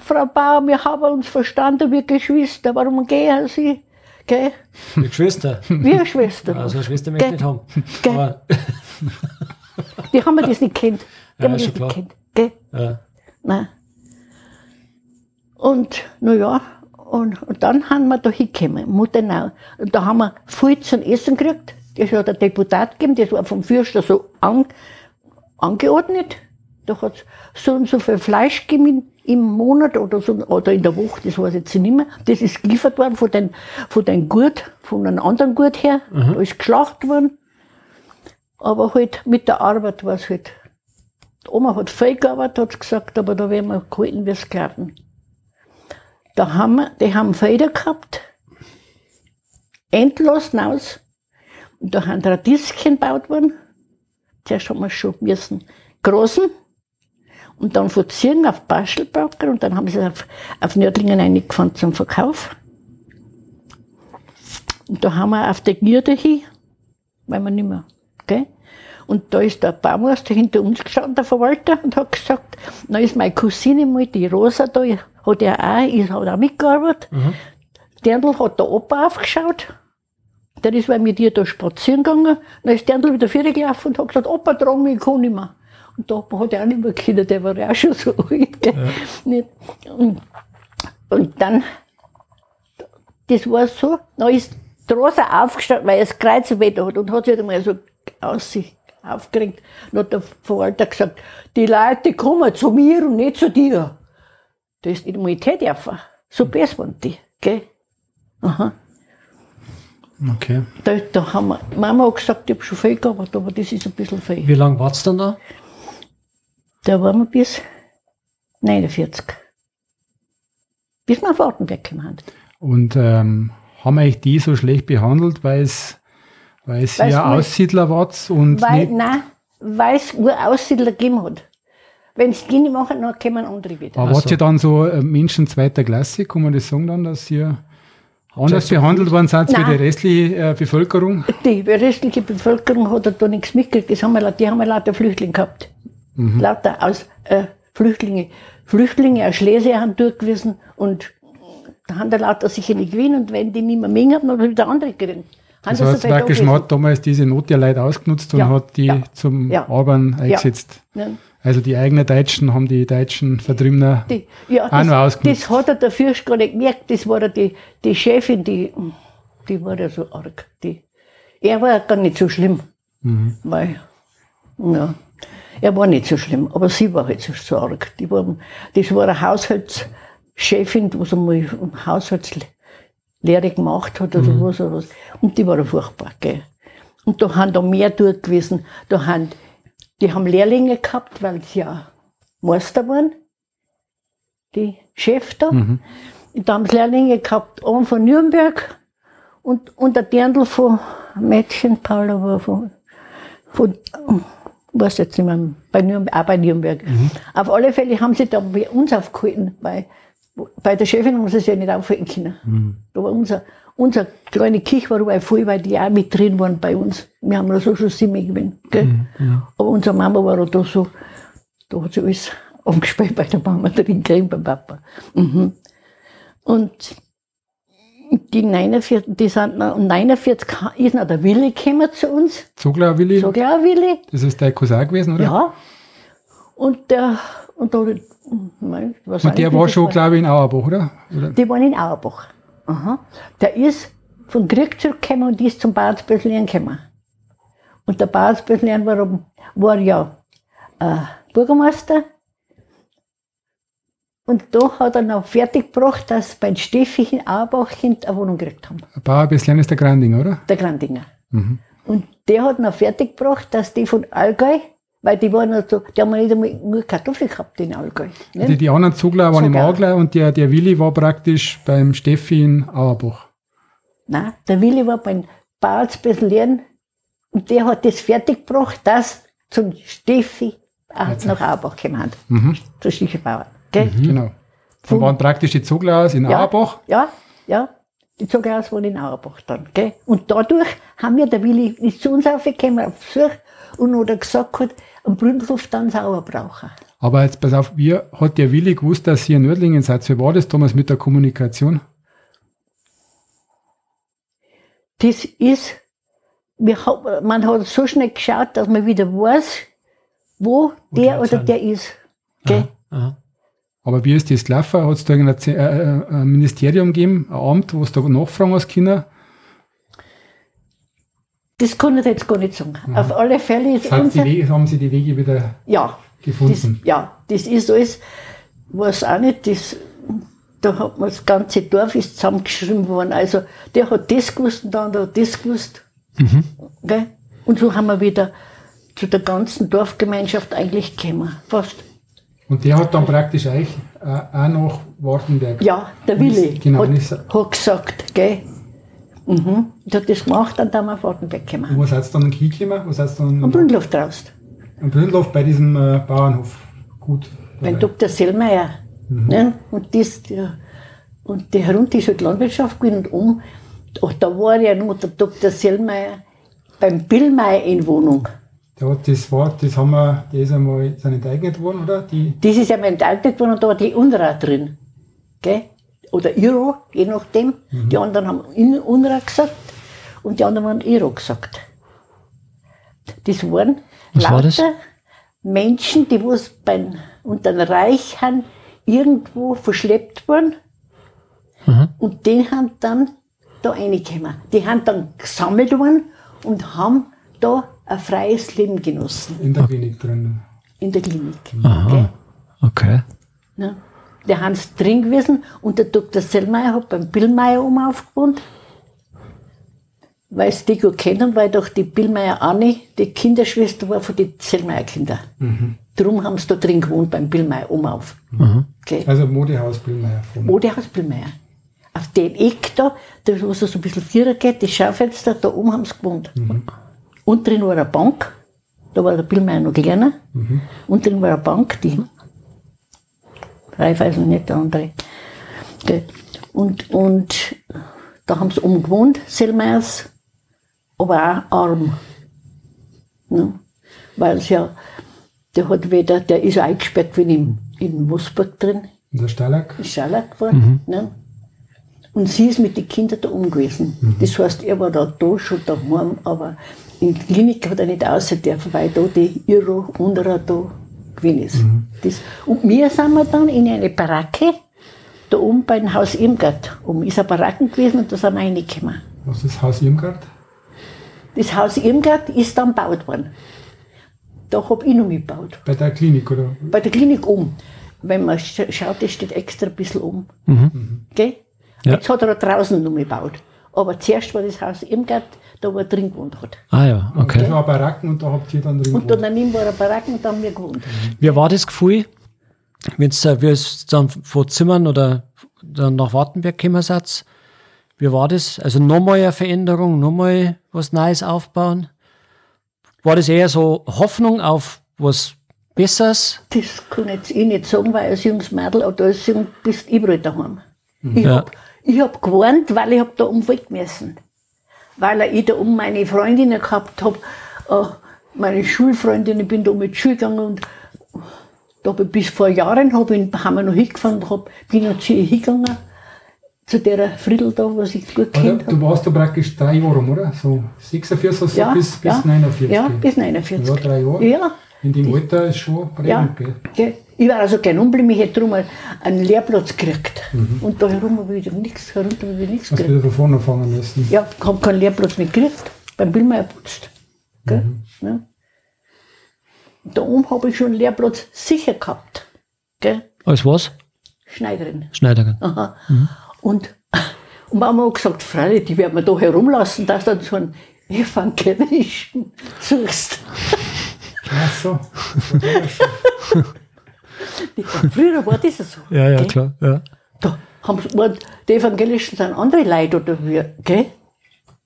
Frau Bauer, wir haben uns verstanden wie Geschwister. Warum gehen Sie? Gell? Die Geschwister. Wir Schwestern. [laughs] Also Schwester möchte ich nicht haben. Gell? Aber, [laughs] Die haben wir das nicht kennt. Die Ja, haben das nicht klar. kennt. Gell? ja. Nein. Und, naja, und, und dann haben wir da hingekommen, Muttenau. Und da haben wir viel zum Essen gekriegt. Das hat ein Deputat gegeben, das war vom Fürster so an, angeordnet. Da hat so und so viel Fleisch gegeben im Monat oder, so, oder in der Woche, das weiß ich jetzt nicht mehr. Das ist geliefert worden von den, von den Gut, von einem anderen Gut her. Da ist geschlachtet worden. Aber halt mit der Arbeit war es halt. Die Oma hat viel gearbeitet, hat gesagt, aber da werden wir gehalten wie Sklaven. Da haben wir, die haben Felder gehabt, endlos hinaus. Und da haben Radieschen gebaut worden. Zuerst haben wir schon müssen großen und dann von Zirn auf Baschelbrocker und dann haben sie auf, auf Nördlingen eingefahren zum Verkauf. Und da haben wir auf der Gierde hin, weil wir nicht mehr, gell? Und da ist der Baumeister hinter uns gestanden, der Verwalter, und hat gesagt, na ist meine Cousine mal, die Rosa da, hat ja auch, ist, hat auch mitgearbeitet. Dirndl hat der Opa aufgeschaut. Der ist weil mit ihr da spazieren gegangen. Dann ist Dirndl wieder vorgelaufen und hat gesagt, Opa, trag mich, ich kann nicht mehr. Und Opa hat ja auch nicht mehr können, der war ja auch schon so alt. Nicht? Und, und dann, das war so, dann ist die Rosa aufgestanden, weil er das Kreuzwetter hat und hat sich einmal so aus sich aufgeregt. Dann hat der Verwalter gesagt, die Leute kommen zu mir und nicht zu dir. Da ist nicht mal dürfen. So besser waren die, gell? Aha. Okay. Da, da haben wir, Mama hat gesagt, ich habe schon viel gearbeitet, aber das ist ein bisschen viel. Wie lange war's dann da? Da waren wir bis 49. Bis wir auf Wartenberg gekommen haben. Und ähm, haben euch die so schlecht behandelt, weil es weil es Weil's ja Aussiedler wart und Weil, nein, weil es nur Aussiedler gegeben hat. Wenn es die nicht machen, dann kommen andere wieder. aber Ach wart so. ihr dann so äh, Menschen zweiter Klasse, kann man das sagen dann, dass ihr anders behandelt worden seid wie die restliche äh, Bevölkerung? Die restliche Bevölkerung hat da nichts mitgekriegt. Die haben wir lauter Flüchtlinge gehabt. Lauter aus äh, Flüchtlinge. Flüchtlinge aus Schlesien haben durchgewiesen und da haben da lauter sicher nicht gewinnen und wenn die nicht mehr mengen haben, dann wieder andere. Haben Das heißt, so praktisch man hat damals diese Not der Leute ausgenutzt und Ja, hat die ja, zum ja. Arbeiten eingesetzt. Also die eigenen Deutschen haben die deutschen Vertriebenen Die, ja, auch das, noch ausgenutzt. das hat er der Fürst gar nicht gemerkt. Das war die, die Chefin, die, die war ja so arg. Die, er war ja gar nicht so schlimm. Mhm. Weil, ja, er war nicht so schlimm, aber sie war halt so, arg. Die war, das war eine Haushaltschefin, die einmal eine Haushaltslehre gemacht hat oder sowas, oder was. Und die war furchtbar, gell. Und da haben da mehr dort gewesen. Da haben, die haben Lehrlinge gehabt, weil sie ja Meister geworden, die Chef da. Mhm. Und da haben sie Lehrlinge gehabt, einen von Nürnberg und, und der Dirndl von Mädchen, Paula war von, von weiß jetzt nicht mehr, bei Nürnberg, auch bei Nürnberg. Auf alle Fälle haben sie da bei uns aufgehalten, weil bei der Chefin haben sie sich ja nicht aufhalten können. Da war unser, unser kleine Kirche war dabei voll, weil die auch mit drin waren bei uns. Wir haben da so schon sieben gewinnen, gell? Aber unsere Mama war da so, da hat sie alles angespielt bei der Mama drin gekriegt, beim Papa. Mhm. Und die 49, die sind noch, um 49 ist noch der Willi gekommen zu uns, Zogler Willi, so klar Willi. das ist dein Cousin gewesen, oder? Ja. Und der, und da, mein, was Und der war schon, glaube ich, in Auerbach, oder? oder? Die waren in Auerbach. Aha. Der ist vom Krieg zurückgekommen und ist zum Bauersböslein gekommen. Und der Bauersböslein war, war ja äh, Bürgermeister. Und da hat er noch fertiggebracht, dass beim Steffi in Auerbach eine Wohnung gekriegt haben. Paar bisschen ist der Grandinger, oder? Der Grandinger. Mhm. Und der hat noch fertiggebracht, dass die von Allgäu, weil die waren noch so, die haben nicht einmal nur Kartoffeln gehabt in Allgäu. Ne? Die, anderen Zugler waren im Zugler. Augler und der, der Willi war praktisch beim Steffi in Auerbach. Nein, der Willi war beim bisschen lernen und der hat das fertiggebracht, dass zum Steffi auch nach Auerbach gekommen hat. Mhm. Der Stiefbauer. Gell? Genau. Dann waren praktisch die Zugler aus in Ja. Auerbach. Ja, ja. Die Zuckerhaus waren in Auerbach dann. Gell? Und dadurch haben wir, der Willi ist zu uns aufgekommen auf Besuch und hat er gesagt, hat, am Brünnhof dann sauer brauchen. Aber jetzt pass auf, wie hat der Willi gewusst, dass ihr in Nördlingen seid? Wie war das damals mit der Kommunikation? Das ist, wir hab, man hat so schnell geschaut, dass man wieder weiß, wo der die oder sind. der ist. Gell? Aha. Aber wie ist das gelaufen? Hat es da irgendein Z- äh, äh, ein Ministerium gegeben, ein Amt, wo es da nachfragen hast können? Das kann ich jetzt gar nicht sagen. Auf alle Fälle ist unser, Wege, haben sie die Wege wieder ja, das, gefunden? ja, das ist alles, weiß auch nicht, das, da hat man das ganze Dorf ist zusammengeschrieben worden. Also der hat das gewusst und der andere hat das gewusst. Gell? Und so haben wir wieder zu der ganzen Dorfgemeinschaft eigentlich gekommen. Fast. Und der hat dann praktisch euch äh, auch nach Wartenberg. Ja, der Willi Genau, hat, hat gesagt, gell? Mhm. Der hat das gemacht und dann haben wir Wartenberg Und gekommen. wo seid ihr dann hingekommen? Wo seid ihr dann? Am Brünnluft draußen. Am Brünnlof bei diesem äh, Bauernhof. Gut. Beim Dr. Sellmeier. Ne? Und, das, der, und die herunter ist halt Landwirtschaft gewesen und um. Ach, da war ja nur der Dr. Sellmeier beim Billmeier in Wohnung. Der hat das war, das haben wir, der ist einmal ist enteignet worden, oder? Die, Das ist ja mein enteignet worden und da war die UNRWA drin. Gell? Oder Iro, je nachdem. Die anderen haben UNRWA gesagt und die anderen haben Iro gesagt. Das waren Was war lauter das? Menschen, die was beim, unter dem Reich haben, irgendwo verschleppt worden Mhm. und die haben dann da reingekommen. Die haben dann gesammelt worden und haben da ein freies Leben genossen in der Klinik drin. in der Klinik. Aha. Okay. Ne? Der Hans drin gewesen und der Dr. Sellmeier hat beim Billmeier um aufgewohnt. Weil sie die gut kennen, weil doch die Billmeier Anni die Kinderschwester war von den Sellmeier Kindern. Darum haben sie da drin gewohnt beim Billmeier um auf. Okay. Also Modehaus Billmeier. Modehaus Billmeier. Auf dem Eck da, da wo es so ein bisschen Vierer geht, das Schaufenster, da oben haben sie gewohnt. Und drin war eine Bank, da war der Billmeier noch kleiner. Und drin war eine Bank, die Raiffeisen nicht der andere. Und, und da haben sie oben gewohnt, Sellmeiers, aber auch arm. Ne? Weil es ja, der hat wieder, der ist eingesperrt gewesen in, in Mosburg drin, In der Stalag. in Scharlach geworden. Ne? Und sie ist mit den Kindern da um gewesen. Das heißt, er war da, da schon daheim, aber in der Klinik hat er nicht raus dürfen, weil da die Iro unserer da gewesen ist. Das, und wir sind wir dann in eine Baracke, da oben bei dem Haus Irmgard. Oben ist eine Baracke gewesen und da sind wir reingekommen. Was ist Haus Irmgard? Das Haus Irmgard ist dann gebaut worden. Da habe ich noch mitgebaut. Bei der Klinik, oder? Bei der Klinik um. Wenn man sch- schaut, das steht extra ein bisschen um. Gell? Ja. Jetzt hat er da draußen noch gebaut. Aber zuerst war das Haus Irmgard, da wo er drin gewohnt hat. Ah ja, okay. Das war Baracken und da habt ihr dann drin Und gewohnt. daneben war eine Baracke und da haben wir gewohnt. Wie war das Gefühl, wenn ihr wie es dann vor Zimmern oder dann nach Wartenberg gekommen seid, wie war das? Also nochmal eine Veränderung, nochmal was Neues aufbauen? War das eher so Hoffnung auf was Besseres? Das kann jetzt ich nicht sagen, weil als junges Mädel oder als jung bist überall daheim. Ich Ja. hab ich hab gewarnt, weil ich hab da um weg müssen. Weil ich da um meine Freundinnen gehabt hab, äh, meine Schulfreundinnen, ich bin da mit Schule gegangen und da bis vor Jahren hab ich, haben wir noch hingefahren und hab, bin noch zu ihr hingegangen, zu der Friedel da, was ich gut kennt hab. du warst da praktisch drei Jahre, rum, oder? So 46 so Ja, bis, bis ja, 49. Ja, bis 49. Ja, drei Jahre. Ja, In dem Alter ist schon ja. prägend, gell. Ich war also gern unbedingt, ich hätte drum einen Lehrplatz gekriegt. Mhm. Und da herum habe ich wieder nichts, herunter habe ich nichts Hast gekriegt. wieder von vorne anfangen müssen. Ja, ich habe keinen Lehrplatz mehr gekriegt, beim Billmeier putzt. Mhm. Ja. Da oben habe ich schon einen Lehrplatz sicher gehabt. Gell? Als was? Schneiderin. Schneiderin. Aha. Und, [laughs] und Mama hat gesagt, freilich, die werden wir da herumlassen, dass du dann so einen evangelischen suchst. Ach so. [laughs] Früher war das so. Ja, ja, gell? klar. Ja. Da haben, die Evangelischen sind andere Leute oder wie, gell?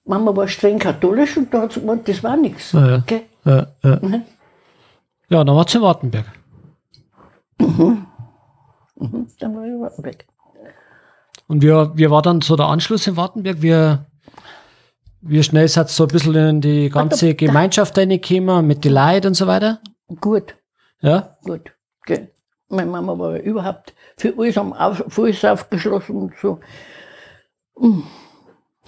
Mama war streng katholisch und da hat sie gemeint, das war nichts. Ja, ja. Ja, ja. Mhm. ja, dann war zu Wartenberg. Dann war ich überhaupt weg. Und wie, wie war dann so der Anschluss in Wartenberg? Wie, wie schnell seid ihr so ein bisschen in die ganze da- Gemeinschaft reingekommen, mit den Leuten und so weiter? Gut, Ja? gut. Gell? Meine Mama war überhaupt für alles, am auf, für alles aufgeschlossen und so. Mm.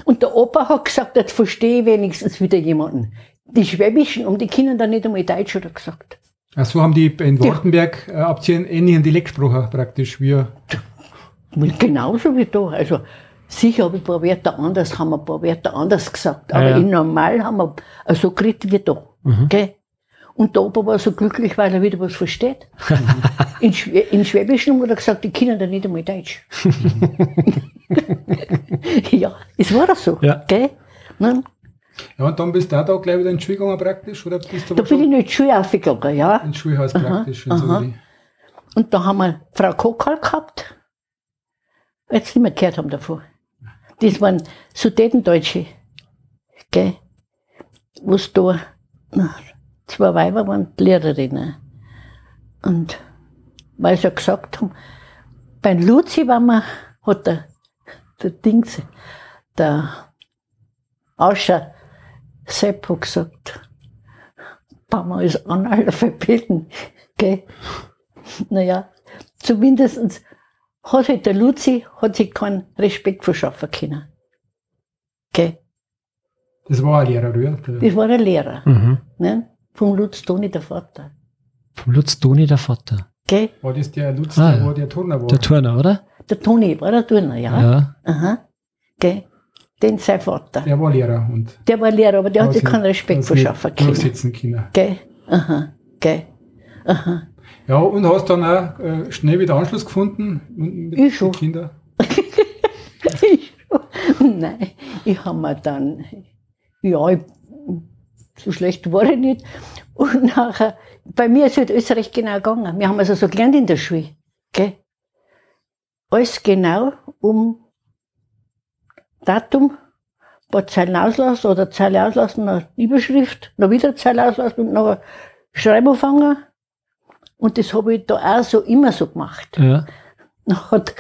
Und der Opa hat gesagt, jetzt verstehe ich wenigstens wieder jemanden. Die Schwäbischen um die Kinder dann nicht einmal Deutsch, hat er gesagt. Ach so haben die in Wartenberg äh, habt ihr einen ähnlichen Dialekt gesprochen, praktisch, wie genauso wie da. Also sicher habe ich ein paar Wörter anders, haben wir ein paar Wörter anders gesagt. Aber Ja, ja. in normal haben wir so geredet wie da. Gell? Und der Opa war so glücklich, weil er wieder was versteht. [laughs] in, Schwä in Schwäbischen hat er gesagt, die Kinder da nicht einmal Deutsch. [laughs] ja, es war so. Ja. Gell? Ne? Ja, und dann bist du auch da gleich wieder in die Schule gegangen praktisch, oder bist du Da bin ich in die Schule aufgegangen, ja. ins Schulhaus praktisch? in aha. Und da haben wir Frau Kokal gehabt. Jetzt nicht mehr gehört haben davon. Das waren Sudetendeutsche. Gell? Was da, na, zwei Weiber waren die Lehrerinnen. Und weil sie ja gesagt haben, beim Luzi war man, hat der, der Dings, der Auscher Sepp hat gesagt, Mama ist Analphabeten. Gell? Naja, zumindest hat sich der Luzi hat sich keinen Respekt verschaffen können. Gell? Das war ein Lehrer, oder? Der- Das war der Lehrer. Mhm. Ne? Vom Lutz Toni, der Vater. Vom Lutz Doni, der Vater. Gell? War das der Lutz, Ah, der, der Turner war? Der Turner, oder? Der Toni war der Turner, ja. Ja. Aha. Gell? Den sein Vater. Der war Lehrer und Der war Lehrer, aber der hat sich keinen Respekt verschaffen können. Durchsetzen können. Gell? Aha. Gell? Aha. Ja, und hast dann auch äh, schnell wieder Anschluss gefunden mit Ich schon. den Kindern? [laughs] Nein, ich habe mir dann, ja, ich, so schlecht war ich nicht. Und nachher, bei mir ist halt recht genau gegangen. Wir haben also so gelernt in der Schule. Gell? Alles genau um Datum, ein paar Zeilen auslassen oder Zeile auslassen, eine Überschrift, noch wieder Zeile auslassen und noch Schreiben anfangen. Und das habe ich da auch so immer so gemacht. Ja. Dann hat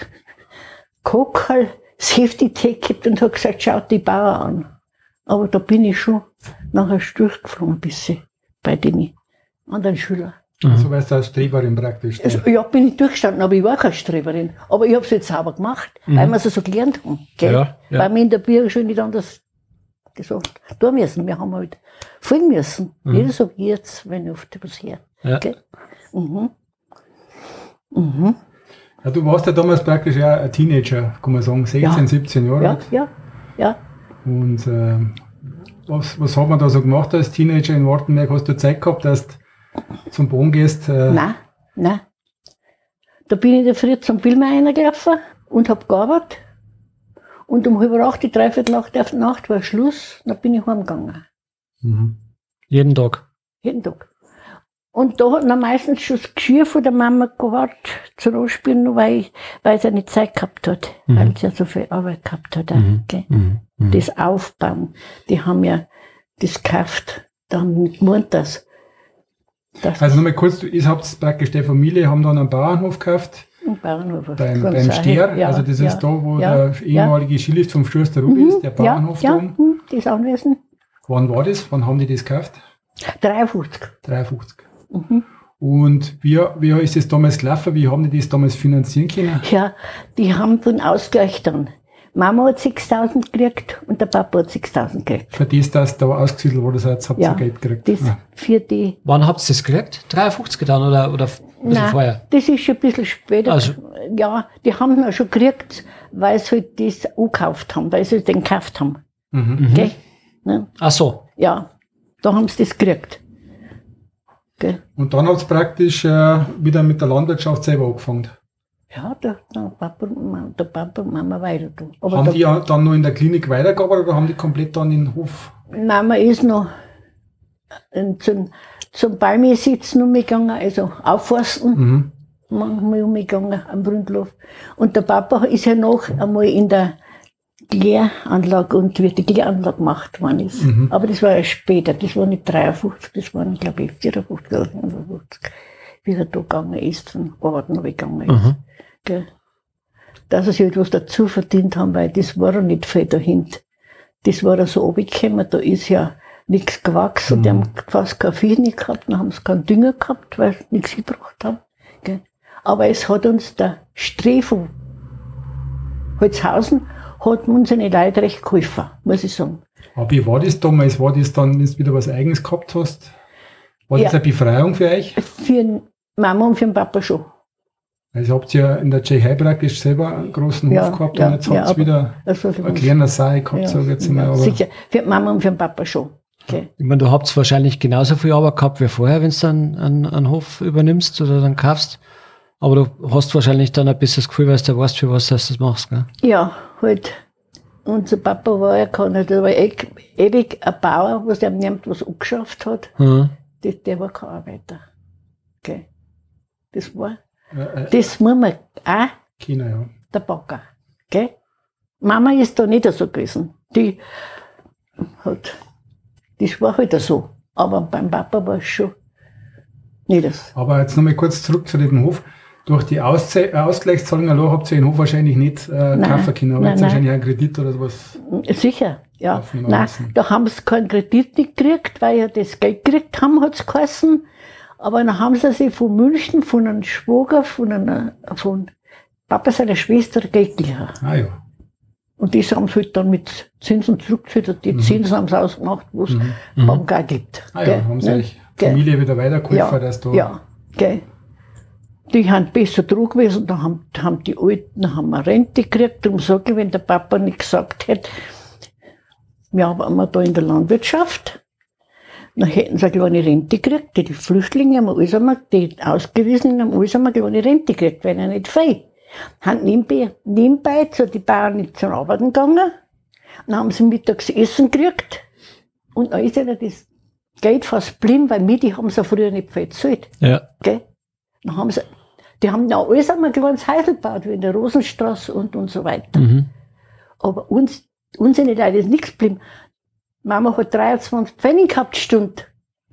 Kokal das Heft in die Ecke gehabt und hat gesagt, schaut die Bauer an. Aber da bin ich schon nachher durchgeflogen ein bisschen bei den anderen Schülern. So weißt du als Streberin praktisch. Also, ja, bin ich durchgestanden, aber ich war keine Streberin. Aber ich habe es jetzt sauber gemacht, weil wir es so gelernt haben. Gell? Ja, ja. Weil wir in der Bürgerschule nicht anders gesagt tun müssen. Wir haben halt folgen müssen. Jeder sagt jetzt, wenn ich oft was her. Ja. Gell? Mhm. Mhm. Ja, du warst ja damals praktisch ja ein Teenager, kann man sagen, 16, Ja. 17 Jahre Ja, alt. ja, ja. Und äh, was, was hat man da so gemacht als Teenager in Wartenberg? Hast du Zeit gehabt, dass du zum Boden gehst? Äh, Nein, nein. Da bin ich in der Früh zum Billmeier gelaufen und hab gearbeitet. Und um halb acht, die dreiviertel acht auf Nacht war Schluss, dann bin ich heimgegangen. Mhm. Jeden Tag. Jeden Tag. Und da hat er meistens schon das Geschirr von der Mama gehabt, zu Anspielen, weil, ich, weil sie nicht Zeit gehabt hat, Mhm. weil sie ja so viel Arbeit gehabt hat. gell. Mhm. Mhm. Das Aufbauen, die haben ja das gekauft, da haben die gemeint, dass, dass Also nochmal kurz, ihr habt praktisch die Familie, haben dann einen Bauernhof gekauft im Bauernhof beim, beim Stehr. ja, also das ja, ist da, wo ja, der ehemalige Skilift vom Schuster Rubi ist, der Bauernhof ja, da ja, oben. hm, das Anwesen. Wann war das? Wann haben die das gekauft? 53. 53. Mhm. Und wie, wie ist das damals gelaufen? Wie haben die das damals finanzieren können? Ja, die haben von Ausgleich dann. Mama hat 6000 gekriegt und der Papa hat 6000 gekriegt. Für das, dass da ausgesiedelt wurde, seid, habt ihr Ja, Geld gekriegt. Das Ah. für die. Wann habt ihr das gekriegt? 53 getan oder, oder ein bisschen Nein, vorher? das ist schon ein bisschen später. Also- ja, die haben auch schon gekriegt, weil sie halt das angekauft haben, weil sie den gekauft haben. Mhm. Gell? Ne? Ach so. Ja, da haben sie das gekriegt. Gell? Und dann habt ihr praktisch äh, wieder mit der Landwirtschaft selber angefangen. Ja, der, der, Papa, und Mama- der Papa und Mama weiter. Aber haben der die ja dann noch in der Klinik weitergearbeitet oder haben die komplett dann den Hof? Mama ist noch zum, zum bei mir sitzen umgegangen, also aufforsten. Mhm. manchmal umgegangen am Brundlof. Und der Papa ist ja noch einmal in der Kläranlage und wird die Kläranlage gemacht worden ist. Mhm. Aber das war ja später, das war nicht 53, das waren glaube ich 54 oder 55, wie er da gegangen ist, von Arbeiten gegangen ist. Mhm. Gell. Dass er sich etwas dazu verdient haben, weil das war ja nicht viel dahinter. Das war ja so runtergekommen, da ist ja nichts gewachsen, die haben fast kein Vieh nicht gehabt, dann haben sie keinen Dünger gehabt, weil sie nichts gebracht haben. Gell. Aber es hat uns der Strefu Holzhausen hat unsere Leute recht geholfen, muss ich sagen. Aber wie war das damals? War das dann, wenn du wieder was Eigenes gehabt hast? War das Ja. eine Befreiung für euch? Für Mama und für den Papa schon. Also habt ihr in der J. praktisch selber einen großen Ja, Hof gehabt ja, und jetzt ja, habt ihr aber- wieder Also für ein uns. kleiner Saal gehabt, Ja, sag ich jetzt mal. ja, Aber sicher. Für Mama und für den Papa schon. Okay. Ich meine, du habt wahrscheinlich genauso viel Arbeit gehabt wie vorher, wenn du dann einen, einen Hof übernimmst oder dann kaufst. Aber du hast wahrscheinlich dann ein bisschen das Gefühl, weil du weißt, für was du das machst. Gell? Ja, halt. Unser Papa war ja keiner, der war ewig, ewig ein Bauer, was dem niemand was angeschafft hat. Mhm. Der, der war kein Arbeiter. Okay. Das war, äh, äh, das muss man auch China, ja. der Bagger. Gell? Mama ist da nicht so gewesen. Die hat, das war halt so. Aber beim Papa war es schon nicht das. Aber jetzt nochmal kurz zurück zu dem Hof. Durch die Ausze Ausgleichszahlung habt ihr den Hof wahrscheinlich nicht äh, kaufen können. Aber Nein, jetzt nein. wahrscheinlich einen Kredit oder sowas. Sicher, ja. Nein, müssen. da haben sie keinen Kredit nicht gekriegt, weil ja das Geld gekriegt haben, hat es geheißen. Aber dann haben sie sich von München, von einem Schwager, von einer, von Papa seiner Schwester Geld geliehen. Ah ja. Und das haben sie halt dann mit Zinsen zurückgezahlt. Und die Zinsen haben sie ausgemacht, wo es Mhm. Bank auch gibt. Ah ja, haben sie ne? Familie wieder weitergeholfen, ja, dass da. Ja, gell. Die haben besser dran gewesen, da haben, haben die Alten haben eine Rente gekriegt. Darum sage ich, wenn der Papa nicht gesagt hätte, ja, waren wir da in der Landwirtschaft, dann hätten sie eine kleine Rente gekriegt. Die Flüchtlinge haben alles einmal, die Ausgewiesenen haben alles einmal eine kleine Rente gekriegt, weil ja nicht viel. Haben nebenbei, nebenbei zu die Bauern nicht zur Arbeit gegangen, dann haben sie mittags Essen gekriegt und dann ist ihnen das Geld fast blieben, weil mir, die haben sie früher nicht viel gezahlt. Ja. Gell? Dann haben sie, die haben da alles einmal ein kleines Haus gebaut, wie in der Rosenstraße und, und so weiter. Mhm. Aber uns, uns sind Leute ist nichts geblieben. Mama hat 23 Pfennig gehabt, Stunde.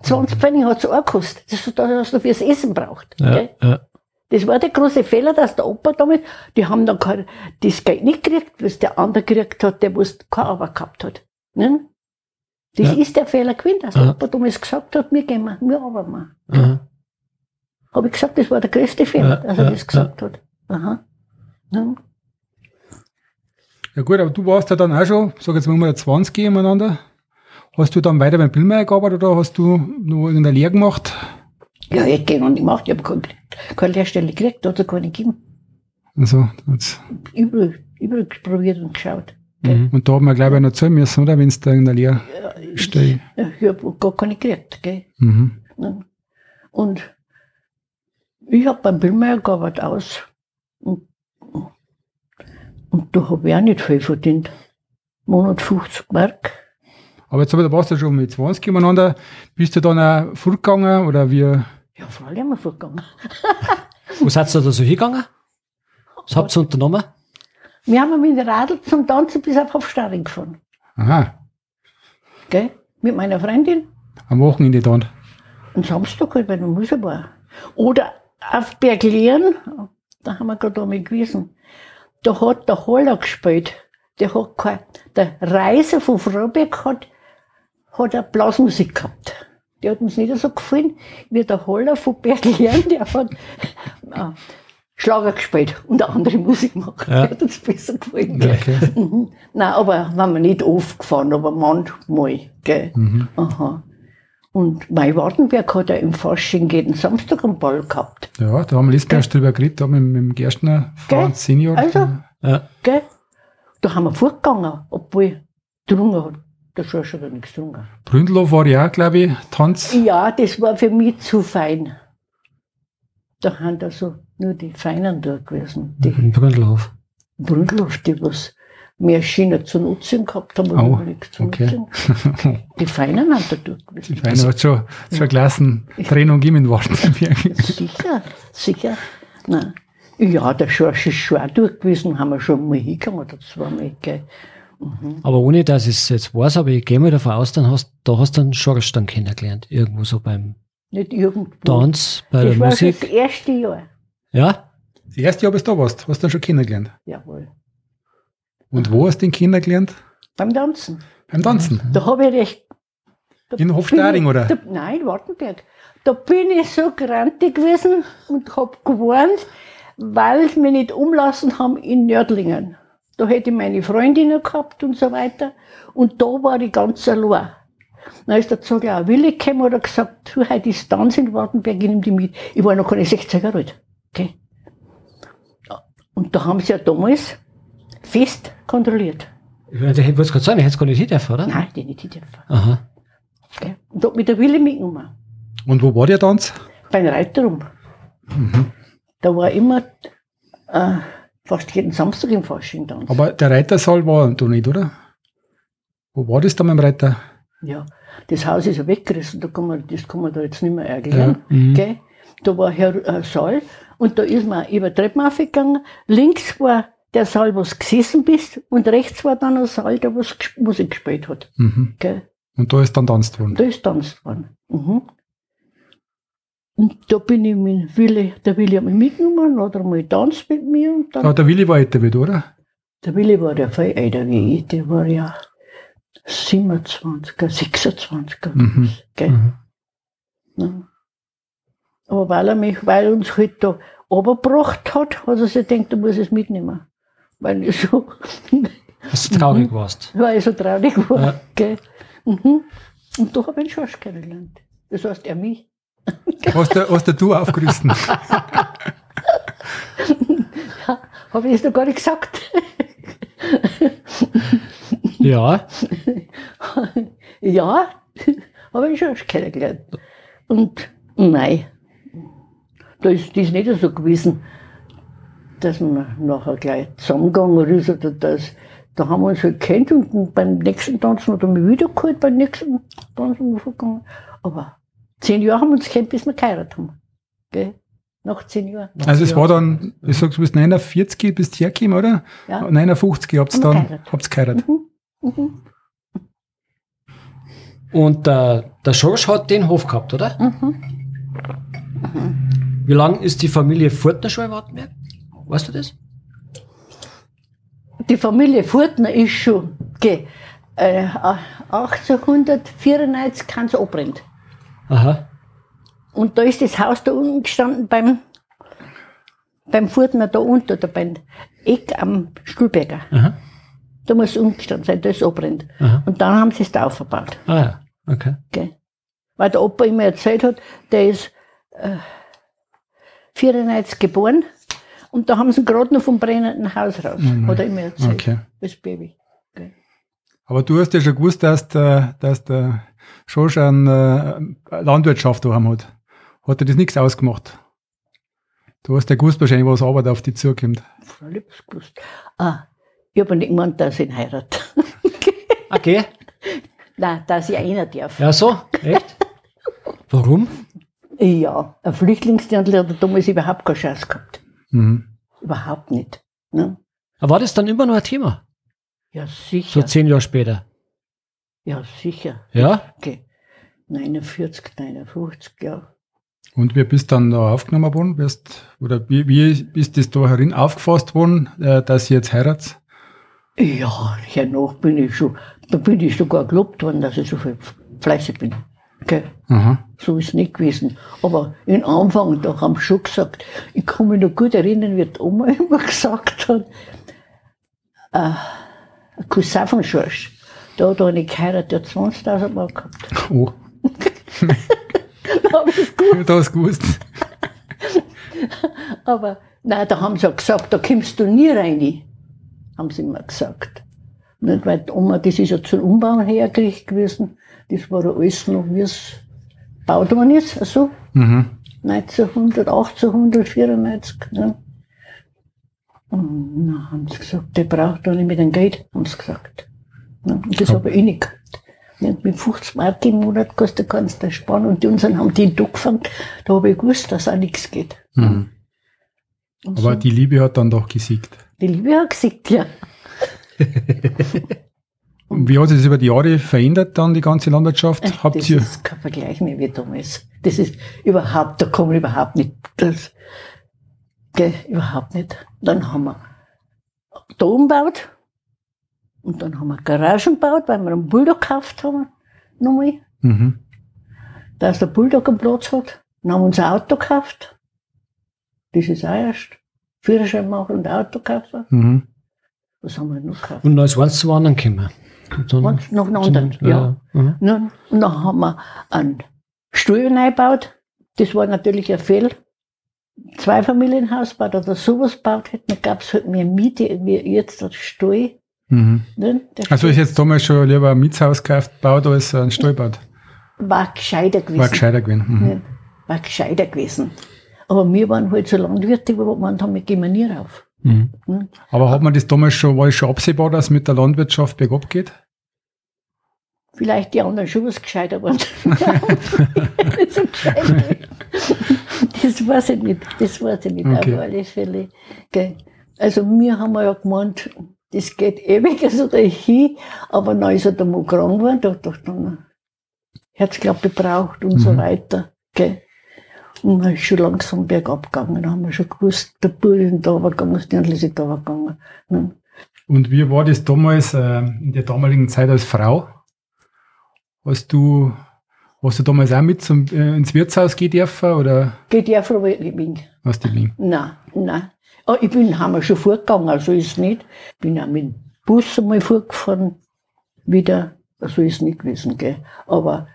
20 Pfennig hat sie auch gekostet. Das ist das, was du fürs Essen braucht. Ja, ja. Das war der große Fehler, dass der Opa damals, die haben dann kein, das Geld nicht gekriegt, was der andere gekriegt hat, der was keine Arbeit gehabt hat. Ne? Das Ja. ist der Fehler gewesen, dass Ja. der Opa damals gesagt hat, wir gehen mal, wir arbeiten mal. Habe ich gesagt, das war der größte Fehler, dass er das gesagt hat. Aha. Ja. Ja gut, aber du warst ja dann auch schon, sag jetzt mal 20 umeinander. Hast du dann weiter beim Billmeier gearbeitet oder hast du noch irgendeine Lehre gemacht? Ja, ich gehe noch nicht gemacht, ich habe keine, keine Lehrstelle gekriegt, da hat es keine gegeben. Also, jetzt. Überall, überall probiert und geschaut. Mhm. Und da haben wir gleich noch zahlen müssen, oder? Wenn es da irgendeine Lehre steht. Ja, ich habe gar keine gekriegt. Gell? Mhm. Und ich habe beim Billmeier gearbeitet aus. Und, und da habe ich auch nicht viel verdient. Monat 50 Mark. Aber jetzt aber, da warst du schon mit 20 umeinander. Bist du dann auch fortgegangen oder wie Ja, freilich haben wir vorgegangen. [laughs] Wo seid ihr da so hingegangen? Was habt ihr unternommen? Wir haben mit dem Radl zum Tanzen bis auf Hofstaring gefahren. Aha. Gell? Mit meiner Freundin. Am Wochenende dann. Am Samstag halt, weil der Musik war. Oder auf Berglieren, da haben wir gerade einmal gewesen. Da hat der Holler gespielt. Der hat kein, der Reiser von Freiberg hat, hat eine Blasmusik gehabt. Der hat uns nicht so gefallen, wie der Holler von Berglieren, der hat äh, Schlager gespielt und eine andere Musik gemacht. Ja. Der hat uns besser gefallen. Okay. Mhm. Nein, aber waren wir nicht oft gefahren, aber manchmal, gell. Aha. Und mein Wartenberg hat ja im Fasching jeden Samstag einen Ball gehabt, Ja, da haben wir letztes erst drüber geredet, da mit, mit dem Gerstner? Franz Senior. Also? Ja. gell. Da haben wir vorgegangen, obwohl getrunken hat. Der hat ja nichts getrunken. Bründlow war ja glaube ich, Tanz. Ja, das war für mich zu fein. Da haben also nur die Feinen da gewesen. Die Im Brünnlauf. Brünnluft, die was mehr Schienen zu nutzen gehabt haben, Oh, zu okay. nutzen. Die Feinen haben da dort gewesen. Ich meine, hat schon, schon Klassentrennung gegeben in [laughs] Wartenberg. Sicher, sicher. Nein. Ja, der Schorsch ist schon auch durch gewesen, haben wir schon mal hingegangen oder zweimal. Gell. Aber ohne, dass ich es jetzt weiß, aber ich gehe mal davon aus, dann hast, da hast du einen Schorsch dann kennengelernt. Irgendwo so beim Nicht irgendwo. Tanz, bei das der war schon das Musik. erste Jahr. Ja? Das erste Jahr, bis du da warst, hast du dann schon kennengelernt. Jawohl. Und wo hast du den kennengelernt? Beim Tanzen. Beim Tanzen. Da habe ich recht. In Hofstaring, oder? Da, nein, in Wartenberg. Da bin ich so grantig gewesen und habe gewarnt, weil sie mich nicht umlassen haben in Nördlingen. Da hätte ich meine Freundinnen gehabt und so weiter. Und da war ich ganz allein. Dann ist der Zug auch Willi gekommen und hat gesagt, du, heute ist Tanz in Wartenberg, ich nehme die mit. Ich war noch keine 16 Jahre alt. Okay. Und da haben sie ja damals fest kontrolliert. Ich wollte ich wollte gerade sagen, ich hätte es gar nicht hin dürfen, oder? Nein, die nicht dürfen. Aha. Okay. Und hat mich der Willi mitgenommen. Und wo war der Tanz? Beim Reiterum. Da war immer äh, fast jeden Samstag im Fasching Tanz. Aber der Reitersaal war da nicht, oder? Wo war das da beim Reiter? Ja, das Haus ist ja weggerissen, da kann man, das kann man da jetzt nicht mehr erklären. Ja, mhm. Gell? Da war Herr äh, Saal und da ist man über Treppen aufgegangen. Links war der Saal, wo du gesessen bist und rechts war dann ein Saal, der was Musik gespielt hat. Mhm. Und da ist dann tanzt worden. Da ist tanzt worden. Mhm. Und da bin ich mit Willi, der Willi hat mich mitgenommen, hat einmal tanzt mit mir und dann Ja, der Willi war älter wie du, oder? Der Willi war ja viel älter wie ich, der war ja 27, 26. oder Mhm. gell? Mhm. Ja. Aber weil er mich, weil er uns halt da runtergebracht hat, hat er sich gedacht, du musst es mitnehmen. Weil ich so, Dass du traurig warst. weil ich so traurig war. Ja. Gell? Mhm. Und da habe ich den Schorsch kennengelernt. Das heißt, er mich. Hast du, hast du aufgerissen? [laughs] Habe ich das noch gar nicht gesagt. Ja. ja, habe ich schon kennengelernt. Und nein, da ist das nicht so gewesen, dass man nachher gleich zusammengegangen ist oder das. Da haben wir uns halt kennt und beim nächsten Tanzen hat er mich wieder geholt, beim nächsten Tanzen wir gegangen. Aber zehn Jahre haben wir uns kennt, bis wir geheiratet haben. Gell? Nach zehn Jahren. Also es war dann, ich sag's, du bist 49, bist hergekommen, oder? Ja. 59 habt ihr wir dann, geheiratet. habt's geheiratet. Mhm. Und der, der Schorsch hat den Hof gehabt, oder? Mhm. Wie lange ist die Familie Furtner schon in Wartenberg? Weißt du das? Die Familie Furtner ist schon, gell, äh, 1894 kann es abbrennt. Aha. Und da ist das Haus da unten gestanden beim, beim Furtner da unten, oder beim Eck am Stuhlberger. Aha. Da muss es unten gestanden sein, da ist abbrennt. Aha. Und dann haben sie es da aufgebaut. Ah ja. Okay. Gell. Weil der Opa immer erzählt hat, der ist äh, 94 geboren und da haben sie gerade noch vom brennenden Haus raus. Hat er immer erzählt. Okay. Das Baby. Gell. Aber du hast ja schon gewusst, dass der, dass der Schorsch eine äh, Landwirtschaft daheim hat. Hat dir das nichts ausgemacht? Du hast ja gewusst wahrscheinlich, was Arbeit auf dich zukommt. Hab's gewusst. Ah, ich habe nicht gemeint, dass ich ihn heirate. Okay. [laughs] Nein, dass ich einer darf. Ja, so? Echt? Warum? Ja, ein Flüchtlingsdirndl hat damals überhaupt keine Chance gehabt. Mhm. Überhaupt nicht. Ne? Aber war das dann immer noch ein Thema? Ja, So sicher. zehn Jahre später. ja, sicher. Ja? Okay. 49, 59, ja. Und wie bist dann da aufgenommen worden? Bist, oder wie, wie ist das da herin aufgefasst worden, äh, dass ihr jetzt heiratet? Ja, hernach bin ich schon, da bin ich sogar gelobt worden, dass ich so viel fleißig bin. Okay. Aha. So ist es nicht gewesen. Aber im Anfang, da haben sie schon gesagt, ich kann mich noch gut erinnern, wie die Oma [laughs] immer gesagt hat, äh, ein Cousin von Schorsch, da hat eine geheiratet, der hat 20.000 Mark gehabt. Oh, [laughs] Da hab ich's gewusst. da hast du gewusst. [laughs] Aber nein, da haben sie auch gesagt, da kommst du nie rein, haben sie immer gesagt. Nicht, weil die Oma, das ist ja zum Umbauen hergerichtet gewesen, das war alles noch, wie es gebaut worden ist, also Mhm. 1900, 1894. Ne? Und dann haben sie gesagt, der braucht doch nicht mit dem Geld, haben sie gesagt. Ne? Und das habe ich nicht gehabt. Mit 50 Mark im Monat kostet, kannst du sparen. Und die unseren haben die gefangen. Da habe ich gewusst, dass auch nichts geht. Mhm. Und Aber so, die Liebe hat dann doch gesiegt. die Liebe hat gesagt, ja. [laughs] Und wie hat sich das über die Jahre verändert, dann die ganze Landwirtschaft? Habt das ihr, ist kein Vergleich mehr wie damals. Das ist überhaupt, da kann man überhaupt nicht, das, gell, überhaupt nicht. Dann haben wir da umgebaut und dann haben wir Garagen gebaut, weil wir einen Bulldog gekauft haben, nochmal, mhm. dass der Bulldog einen Platz hat. Dann haben wir uns ein Auto gekauft. Das ist auch erst. Führerschein machen und Auto kaufen. Mhm. Was haben wir noch gekauft? Und als eins zu anderen gekommen. Und dann- Und noch einen anderen, ja. Mhm. Ne? Und dann haben wir einen Stuhl eingebaut. Das war natürlich ein Fehl. Zweifamilienhaus baut oder sowas baut hätten, dann gab es halt mehr Miete wie jetzt der Stall. Mhm. Ne? Also ist jetzt damals schon lieber ein Mietshaus gekauft, baut als ein Stallbad. war gescheiter gewesen. War gescheiter gewesen. Mhm. War gescheiter gewesen. Aber wir waren halt so Landwirte, wo man haben, wir gehen wir nie rauf. Mhm. Ne? Aber hat man das damals schon, war es schon absehbar, dass mit der Landwirtschaft bergab geht? Vielleicht die anderen schon was gescheiter waren. So [laughs] das weiß ich nicht. Das weiß ich nicht, Okay. auf alle Fälle. Gell. Also wir haben ja gemeint, das geht ewig so dahin, aber dann ist er dann mal krank geworden, da hat er dann Herzklappe braucht und so Mhm. weiter. Gell. Und dann ist schon langsam bergab gegangen. Dann haben wir schon gewusst, der Bub ist da gegangen, das Dirndl ist da gegangen. Ne? Und wie war das damals, äh, in der damaligen Zeit als Frau? Hast du, hast du damals auch mit zum, äh, ins Wirtshaus gehen dürfen oder Geht ja froh, ich bin. hast du Wien? Nein, nein. Oh, ich bin, haben wir schon vorgegangen, also ist nicht. Bin auch mit dem Bus einmal vorgefahren, wieder, also ist nicht gewesen, gell. Aber,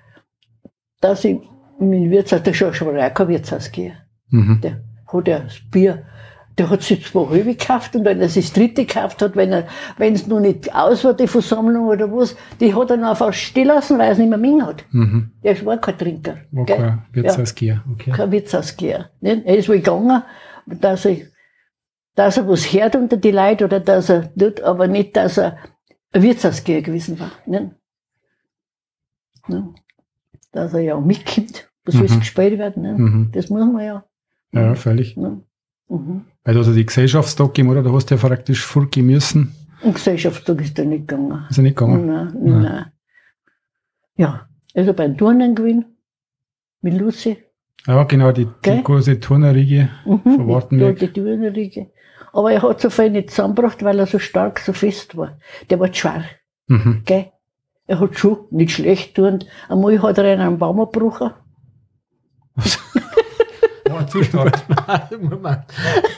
dass ich in den Wirtshaus, der schon auch kein Wirtshaus gehe. Mhm. Der hat ja das Bier, der hat sich zwei halbe gekauft und wenn er sich das dritte gekauft hat, wenn er, wenn es noch nicht aus war, die Versammlung oder was, die hat er dann einfach still lassen, weil er es nicht mehr mengen hat. Mhm. Der war kein Trinker. War gell. kein Wirtshaus gehen. Okay. kein Wirtshausgeher. Nicht? Er ist wohl gegangen, dass er, dass er was hört unter die Leute oder dass er tut, aber nicht, dass er ein Wirtshausgeher gewesen war. Nicht? Ne? Dass er ja auch mitkommt, was Mhm. gespielt werden. Nicht? Mhm. Das muss man ja. Ja, völlig. Ne? Mhm. Weil du also die Gesellschaftstag gegeben, oder? Da hast du ja praktisch vorgehen müssen. Und Gesellschaftstag ist er nicht gegangen. Ist ja nicht gegangen. Nein, Nein. nein. Ja, also beim Turnen gewesen, mit Lucy. Ja, genau, die, die große Turnerriege. Mhm, Von Wartenberg. Die, die Dürnerriege. Aber er hat so viel nicht zusammengebracht, weil er so stark, so fest war. Der war schwer, Mhm. gell? Er hat schon nicht schlecht tun. Einmal hat er einen Baum gebrochen. Ja, zu stark. muss man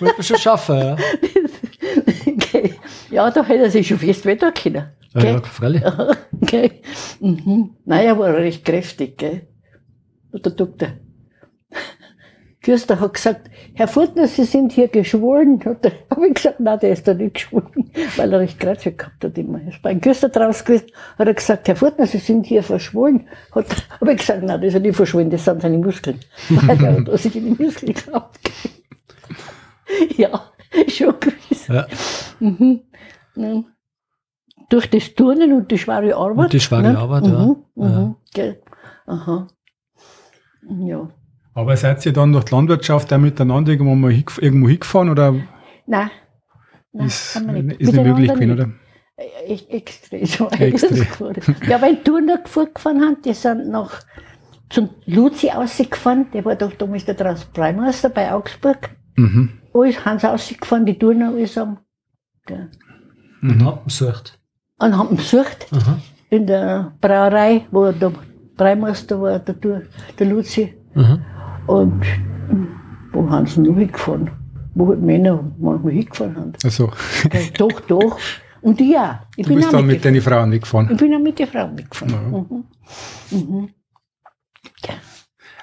muss man schon schaffen, ja. [laughs] Gell? ja, da hätte er sich schon fest wetter können. Ja, Gell? ja, freilich. Gell? Mhm. Nein, er war recht kräftig, gell? Und der Doktor. Kürster hat gesagt, Herr Furtner, Sie sind hier geschwollen. [laughs] Habe ich gesagt, nein, der ist da nicht geschwollen, [laughs] weil er recht Kreuzche gehabt hat immer. Er ist bei einem Kürster draus gewesen, hat er gesagt, Herr Furtner, Sie sind hier verschwollen. Habe ich gesagt, nein, das ist ja nicht verschwollen, das sind seine Muskeln. [laughs] Weil er hat sich in die Muskeln gehabt. ja, schon gewiss. Ja. Mhm. Ja. Durch das Turnen und die schwere Arbeit. Und die schwere Arbeit, ja. mhm, Ja. Mhm, gell. Aha. Ja. Aber seid ihr dann durch die Landwirtschaft auch miteinander irgendwo, mal hingef- irgendwo hingefahren oder Nein. Nein, ist, haben wir nicht. ist nicht möglich gewesen, oder? nicht. Äh, Extra so [laughs] gefahren. Ja, weil Turner gefahren haben, die sind nach zum Luzi rausgefahren, der war doch damals der Transportmeister bei Augsburg. Mhm. Alles haben sie rausgefahren, die Turner alles haben. Ja. Und haben besucht. Und haben besucht Aha. in der Brauerei, wo der Breimeister war, der, der Luzi. Aha. Und hm, wo haben sie noch hingefahren? Wo halt Männer manchmal hingefahren haben. Also, Gell, doch, doch. Und ich auch. Ich du bin bist auch dann mit den deinen Frauen weggefahren. Ich bin auch mit den Frauen mitgefahren. Mhm. Mhm.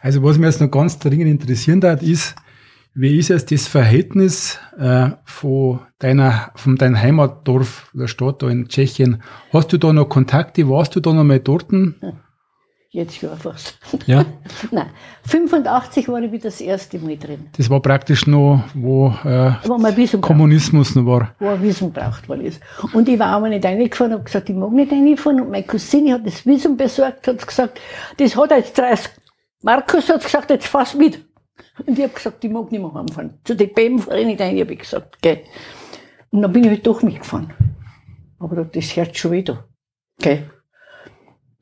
Also was mich jetzt noch ganz dringend interessieren darf, ist, wie ist jetzt das Verhältnis äh, von deiner, von deinem Heimatdorf der Stadt da in Tschechien? Hast du da noch Kontakte? Warst du da noch mal dort? Jetzt ja fast. Ja. [laughs] Nein, 85 war ich wieder das erste Mal drin. Das war praktisch noch, wo äh, Wo man Visum braucht. Kommunismus noch war. Wo ein Visum braucht man ist. Und ich war auch mal nicht reingefahren und habe gesagt, ich mag nicht reinfahren. Und meine Cousine hat das Visum besorgt und hat gesagt, das hat jetzt 30. Markus hat gesagt, jetzt fass mit. Und ich habe gesagt, ich mag nicht mehr heimfahren. Zu den BM fahre ich nicht rein, habe ich gesagt. Gell. Und dann bin ich halt doch mitgefahren. Aber das hört schon wieder. Gell.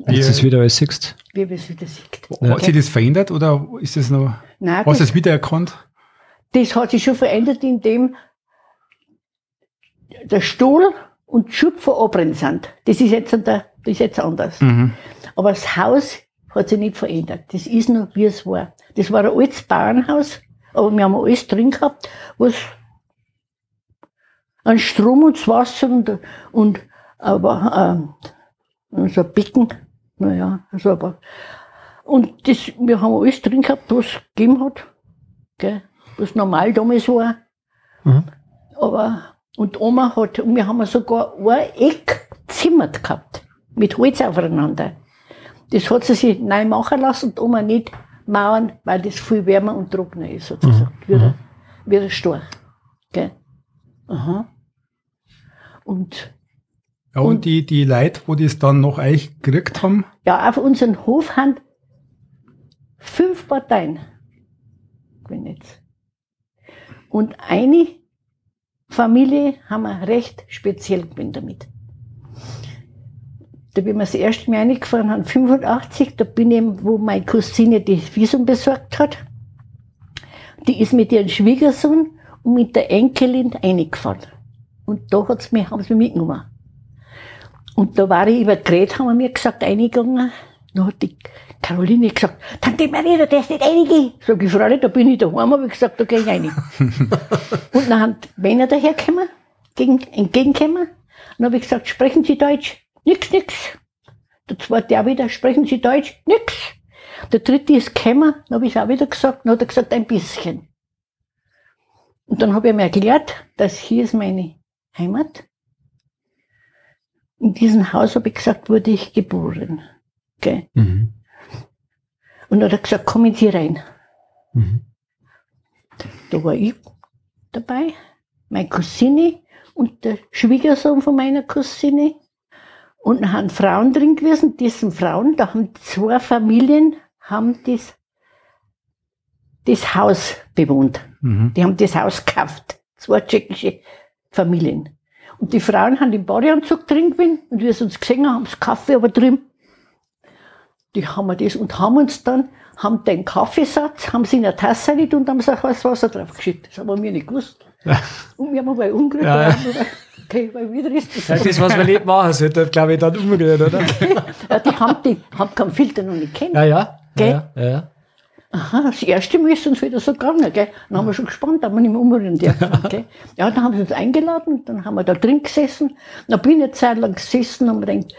Du es wieder alles siehst. Wie man es wieder sieht. Hat sich das verändert oder ist das noch, Nein, hast du es wiedererkannt? das hat sich schon verändert, indem der Stuhl und die Schupfer abbrennen sind. Das ist jetzt, an der, das ist jetzt anders. Mhm. Aber das Haus hat sich nicht verändert. Das ist noch, wie es war. Das war ein altes Bauernhaus, aber wir haben alles drin gehabt, was an Strom und das Wasser und, und aber, ähm, so ein Becken, naja, also aber, und das, wir haben alles drin gehabt, was es gegeben hat, gell, was normal damals war. Mhm. Aber, und Oma hat, und wir haben sogar ein Eck zimmert gehabt, mit Holz aufeinander. Das hat sie sich neu machen lassen und Oma nicht mauern, weil das viel wärmer und trockener ist, sozusagen. Wie, der, wie der Storch. Gell? Aha. Und Ja, und, Und- die, die Leute, wo das dann noch euch gekriegt haben, ja, auf unseren Hof haben fünf Parteien. Jetzt. Und eine Familie haben wir recht speziell gewinnt damit. Da bin wir das erste Mal reingefahren haben, 85, da bin ich, wo meine Cousine das Visum besorgt hat. Die ist mit ihrem Schwiegersohn und mit der Enkelin reingefahren. Und da hat's mich, haben sie mich mitgenommen. Und da war ich über Gerät, haben wir mir gesagt, eingegangen. Dann hat die Caroline gesagt, Tante Maria, du darfst nicht reingehen. Sag ich, Fräulein, da bin ich daheim, habe ich gesagt, da gehe ich rein. [laughs] und dann haben die Männer dahergekommen, gegen, entgegengekommen. Und dann habe ich gesagt, sprechen Sie Deutsch? Nix, nix. Der zweite auch wieder, sprechen Sie Deutsch? Nix. Der dritte ist gekommen, dann habe ich auch wieder gesagt, dann hat er gesagt, ein bisschen. Und dann habe ich ihm erklärt, dass hier ist meine Heimat. In diesem Haus, habe ich gesagt, wurde ich geboren. Gell? Mhm. Und dann hat er gesagt, kommen Sie rein. Mhm. Da war ich dabei, meine Cousine und der Schwiegersohn von meiner Cousine. Und dann haben Frauen drin gewesen, diesen Frauen, da haben zwei Familien, haben das, das Haus bewohnt. mhm. Die haben das Haus gekauft. Zwei tschechische Familien. Und die Frauen haben im Badeanzug drin gewesen und wie sie uns gesehen haben, sie Kaffee aber drüben. Die haben wir das und haben uns dann, haben den Kaffeesatz, haben sie in eine Tasse rein und haben so heißes Wasser draufgeschüttet. Das haben wir nicht gewusst. [laughs] Und wir haben aber umgerührt. Ja, ja. Okay, weil wieder ist das. Ja, das, was man nicht machen sollte, glaube ich, dann umrühren, oder? [laughs] Ja, die haben, die haben keinen Filter noch nicht kennen. Ja, ja. Gell? Ja, ja. ja. Aha, das erste Mal ist uns wieder so gegangen, gell? Dann haben wir schon gespannt, dass wir nicht mehr umrühren dürfen, [laughs] gell? Ja, dann haben sie uns eingeladen, dann haben wir da drin gesessen. Dann bin ich eine Zeit lang gesessen und mir gedacht,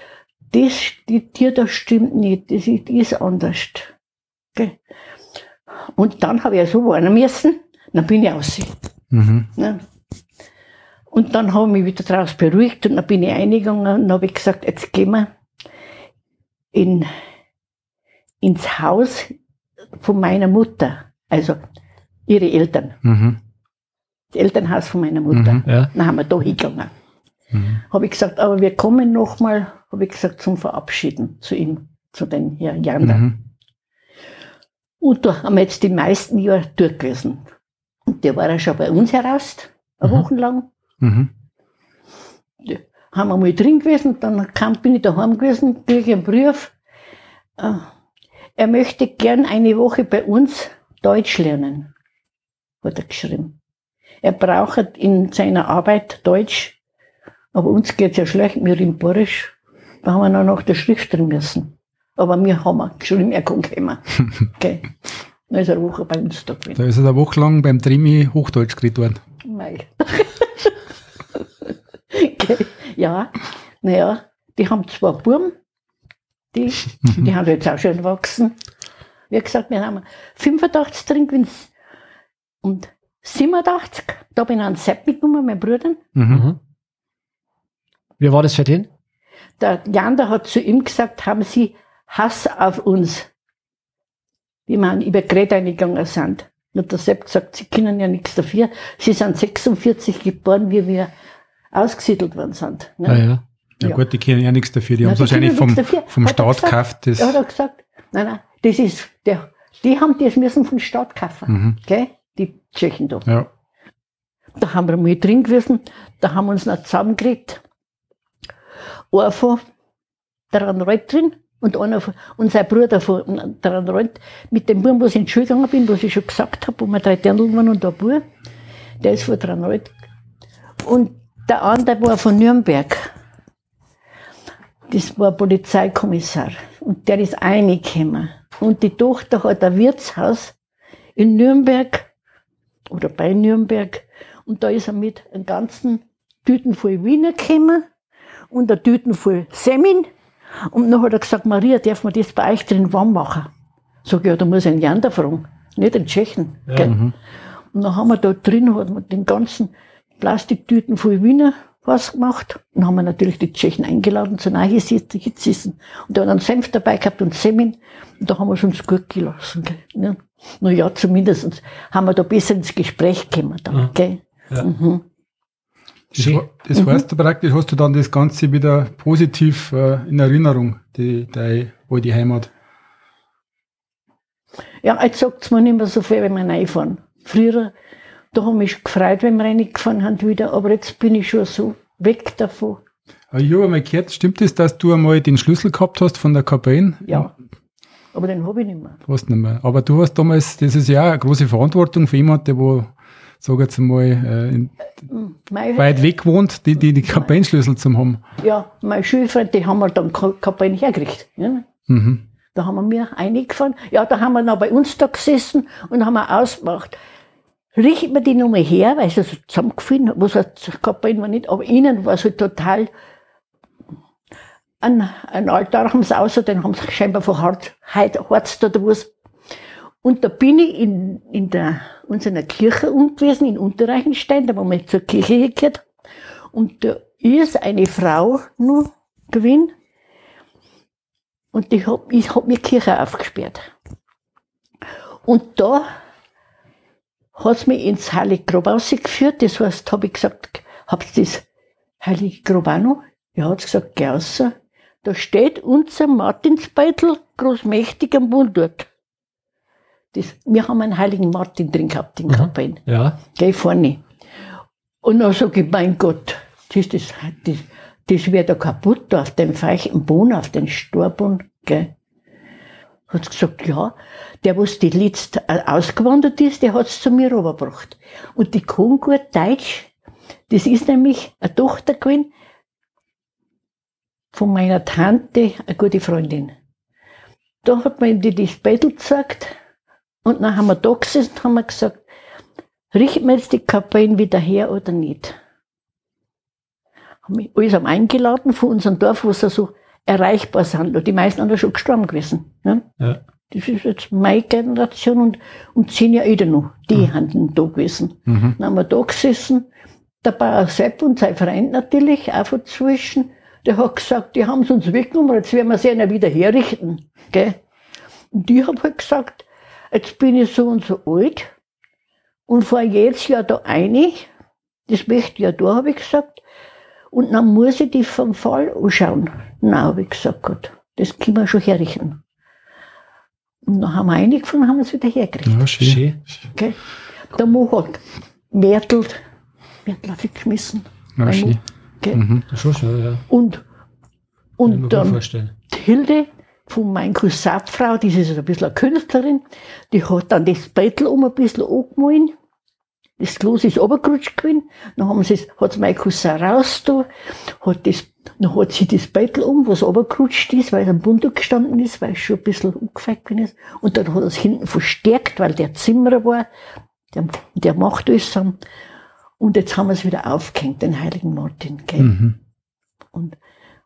das, die Tier, das stimmt nicht, das ist, ist anders, gell? Und dann habe ich ja so warnen müssen, dann bin ich raus. Mhm. Ne? Und dann habe ich mich wieder draus beruhigt und dann bin ich eingegangen und habe ich gesagt, jetzt gehen wir in, ins Haus von meiner Mutter, also ihre Eltern, Mhm. das Elternhaus von meiner Mutter. Mhm. Ja. Dann haben wir da hingegangen. Mhm. Habe ich gesagt, aber wir kommen nochmal, habe ich gesagt, zum Verabschieden zu ihm, zu den Herrn Jander. Mhm. Und da haben wir jetzt die meisten Jahre dort gewesen. Und der war ja schon bei uns heraus, eine Mhm. Woche lang. Mhm. Ja, haben wir mal drin gewesen, dann kam, bin ich daheim gewesen, kriege ich einen Brief. Äh, er möchte gern eine Woche bei uns Deutsch lernen, hat er geschrieben. Er braucht in seiner Arbeit Deutsch, aber uns geht's ja schlecht, wir in Borisch, da haben wir noch nach der Schrift drin müssen. Aber wir haben geschrieben, er kann kommen. [laughs] okay. Dann ist er eine Woche bei uns da gewesen. Da ist er eine Woche lang beim Trimi Hochdeutsch geredet worden. Mei. [laughs] okay. Ja, naja, die haben zwei Buben, die, die haben jetzt auch schon gewachsen. Wie gesagt, wir haben 85 drin gewesen und 87, da bin ich an Sepp mitgenommen, mein Bruder. Mhm. Mhm. Wie war das für den? Der Jan, der hat zu ihm gesagt, haben Sie Hass auf uns, wie wir über Greta eingegangen sind. Und der Sepp gesagt, Sie können ja nichts dafür. Sie sind 46 geboren, wie wir ausgesiedelt worden sind. ne? Ja, ja. Ja, Ja. gut, die kennen ja nichts dafür. Die haben es wahrscheinlich vom, können vom Staat gekauft. Das, hat er gesagt, nein, nein, das ist, der, die haben das müssen vom Staat kaufen, mhm. gell? Die Tschechen da. Ja. Da haben wir mal drin gewesen, da haben wir uns noch zusammengelegt. Einer von der Rand drin und einer von, und sein Bruder von der Rand, mit dem Buben, wo ich in die Schule gegangen bin, was ich schon gesagt habe, wo wir drei Dirndl waren und der Bub, der ist von der Rand. Und der andere war von Nürnberg. Das war ein Polizeikommissar. Und der ist reingekommen. Und die Tochter hat ein Wirtshaus in Nürnberg oder bei Nürnberg. Und da ist er mit einem ganzen Tüten voll Wiener gekommen und einer Tüten voll Semmeln. Und dann hat er gesagt, Maria, darf man das bei euch drin warm machen? Sag ich, ja, da muss ich einen Jander fragen, nicht den Tschechen. gell? Mhm. Und dann haben wir da drin, hat man den ganzen Plastiktüten voll Wiener was gemacht. Und haben wir natürlich die Tschechen eingeladen zu nahe sitzen. Und da hat einen Senf dabei gehabt und Semmeln. Und da haben wir es uns gut gelassen. Gell? Ja. Na ja, zumindest haben wir da besser ins Gespräch gekommen. Dann, Ja. gell? Ja. Mhm. Das, das heißt du praktisch, hast du dann das Ganze wieder positiv äh, in Erinnerung, die, die alte Heimat. Ja, jetzt sagt mir nicht mehr so viel, wenn wir reinfahren. Früher, da haben mich gefreut, wenn wir reingefahren haben wieder, aber jetzt bin ich schon so weg davon. Ich habe einmal gehört, stimmt es, dass du einmal den Schlüssel gehabt hast von der Kabine? Ja. Aber den habe ich nicht mehr. Hast nicht mehr. Aber du hast damals, das ist ja auch eine große Verantwortung für jemanden, der wo, sag jetzt mal, äh, in, Hm, Mein, weit weg wohnt, die, die, die Kabinenschlüssel zu haben. ja, meine Schulfreunde, die haben wir dann Kapellen hergekriegt. Ja. Mhm. Da haben wir mir eingefahren. Ja, da haben wir noch bei uns da gesessen und haben wir ausgemacht. Richtet man die Nummer her, weil sie so zusammengefallen hat, was hat Kapellen war nicht, aber innen war es halt total ein, ein Altar haben sie außer, den haben sie scheinbar von Hart, Harzt oder was. Und da bin ich in, in der, unserer Kirche unten gewesen, in Unterreichenstein, da wo wir zur Kirche gehört. Und da ist eine Frau nur gewesen. Und die hab, ich hab mir Kirche aufgesperrt. Und da hat's mich ins Heilige Grab rausgeführt. Das heißt, habe ich gesagt, habt ihr das Heilige Grab auch noch? Ja, hat gesagt, geh raus. Da steht unser Martinsbeitel großmächtig am Mund dort. Das, wir haben einen heiligen Martin drin gehabt in Mhm. Kapellen. Ja. Geh vorne. Und dann sag ich, mein Gott, das, das, das, das wird da kaputt, auf dem feuchten Boden, auf den Storboden, gell. Hat gesagt, ja, der, was die letzte äh, ausgewandert ist, der hat's zu mir rübergebracht. Und die kann gut Deutsch. Das ist nämlich eine Tochter gewesen von meiner Tante, eine gute Freundin. Da hat man die das Bettel gezeigt. Und dann haben wir da gesessen und haben wir gesagt, richten wir jetzt die Kapellen wieder her oder nicht? Haben wir alles eingeladen von unserem Dorf, wo sie so erreichbar sind. Und die meisten sind ja schon gestorben gewesen. Ne? Ja. Das ist jetzt meine Generation und, und zehn Jahre älter noch. Die haben da gewesen. Mhm. Dann haben wir da gesessen. Der Bauer Sepp und sein Freund natürlich auch dazwischen. Der hat gesagt, die haben es uns weggenommen, jetzt werden wir sie ja wieder herrichten. Gell? Und ich habe halt gesagt, jetzt bin ich so und so alt und fahre jetzt ja da eine, das möchte ich ja da, habe ich gesagt. Und dann muss ich die vom Fall anschauen. Nein, habe ich gesagt, Gott, das können wir schon herrichten. Und dann haben wir eingefangen, haben wir es wieder hergekriegt. Ja, schön. Schön. Gell? Der Mo hat hat ich geschmissen. Ja, schön. Mo, gell? Schon schön, ja. Und, und dann vorstellen. die Hilde von meiner Cousinfrau, die ist ein bisschen eine Künstlerin, die hat dann das Bettel um ein bisschen angemalt. Das Glas ist runtergerutscht gewesen. Dann haben sie, hat mein Cousin raus da, hat das, dann hat sie das Bettel um, was runtergerutscht ist, weil es am Bund gestanden ist, weil es schon ein bisschen umgefallen gewesen ist. Und dann hat er es hinten verstärkt, weil der Zimmerer war, der, der macht alles zusammen. Und jetzt haben wir es wieder aufgehängt, den heiligen Martin, gell. Mhm. Und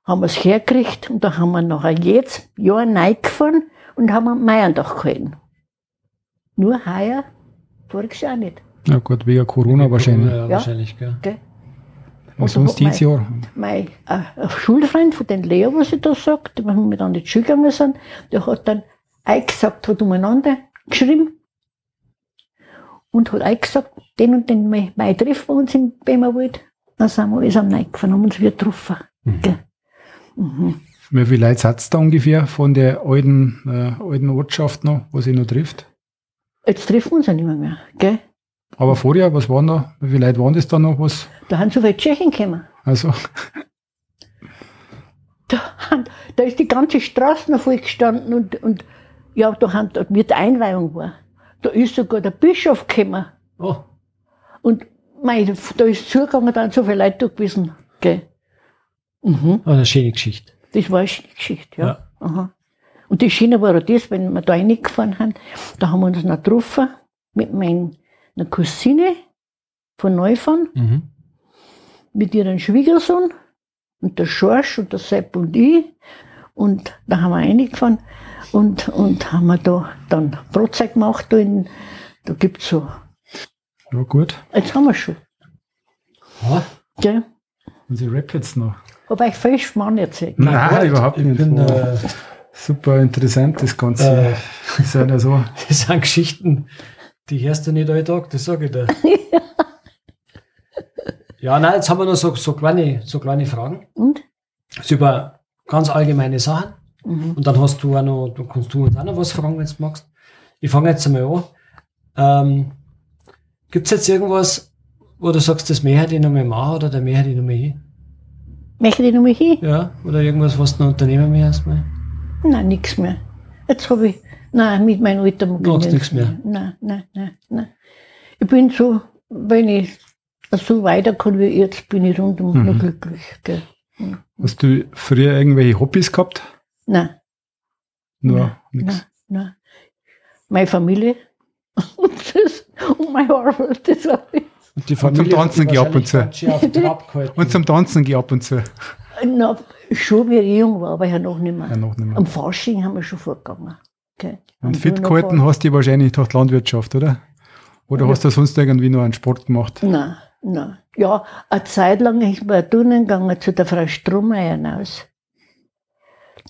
haben wir es hergekriegt und da haben wir nachher jetzt Jahr gefahren und haben einen Meierdach gehalten. Nur heuer, voriges Jahr nicht. Ja gut, wegen Corona wahrscheinlich. Ja, Ja. wahrscheinlich, gell. Gell? Was Und sonst hat dieses Jahr? Mein äh, ein Schulfreund von den Leo, was ich da sagt, wenn wir dann in die Schule gegangen sind, der hat dann eingesagt, hat umeinander geschrieben und hat eingesagt, den und den Mai, Mai treffen wir uns im Bämerwald. Dann sind wir alles am Neig gefahren, haben uns wieder getroffen. Gell? Mhm. Wie viele Leute seid ihr da ungefähr von der alten, äh, alten Ortschaft noch, wo sie noch trifft? Jetzt treffen wir uns ja nicht mehr, mehr gell? Aber vorher, was waren da? Wie viele Leute waren das da noch? Was? Da haben so viele Tschechen gekommen. Also, [laughs] Da, da ist die ganze Straße noch voll gestanden und, und ja, da haben, mit der Einweihung war. Da ist sogar der Bischof gekommen. Oh, Und mei, da ist zugegangen, da sind so viele Leute da gewesen. Gell? Mhm. oh, eine schöne Geschichte. Das war eine schöne Geschichte, ja. Ja. Aha. Und die Schiene war auch das, wenn wir da reingefahren haben, da haben wir uns noch getroffen mit meiner Cousine von Neufahren, Mhm. mit ihrem Schwiegersohn und der Schorsch und der Sepp und ich. Und da haben wir reingefahren und, und haben wir da dann Brotzeit gemacht. Da, in, da gibt's so, ja gut. jetzt haben wir schon. Ja, Gell? Und sie rappt jetzt noch. Hab ich falsch Mann erzählt. Nein, gut. überhaupt ich nicht. Bin, äh, Super interessant, das Ganze. Äh. ist ja nicht so. [laughs] das sind Geschichten, die hörst du nicht alle Tag, das sage ich dir. [laughs] ja, nein, jetzt haben wir noch so, so, kleine, so kleine Fragen. Und? Das über ganz allgemeine Sachen. Mhm. Und dann hast du auch noch, du kannst du uns auch noch was fragen, wenn du magst. Ich fange jetzt einmal an. Ähm, Gibt es jetzt irgendwas, wo du sagst, das mehr hätte ich noch mal machen oder der mehr hätte ich noch mal hin? Möchte ich noch mal hin? Ja? Oder irgendwas, was du noch unternehmen möchtest? Mal? Nein, nichts mehr. Jetzt habe ich, nein, mit meinem Alter mag ich Magst nichts mehr? Nein, nein, nein, nein. Ich bin so, wenn ich so weiter kann wie jetzt, bin ich rundum Mhm. noch glücklich. Gell. Hast du früher irgendwelche Hobbys gehabt? Nein, Nur nein, nichts. nein, nein. Meine Familie [laughs] und, das, und meine Arbeit, das habe ich. Und die zum Tanzen geh ab und zu. [laughs] Und zum Tanzen geh ab und zu. Na, schon wie ich jung war, aber ja noch nicht mehr. Ja, noch nicht mehr. Am Fasching haben wir schon vorgegangen. Gell. Und fit gehalten hast du wahrscheinlich durch die Landwirtschaft, oder? Oder Ja. hast du sonst irgendwie noch einen Sport gemacht? Nein, nein. Ja, eine Zeit lang ist mir Tunnen gegangen zu der Frau Strohmeier hinaus.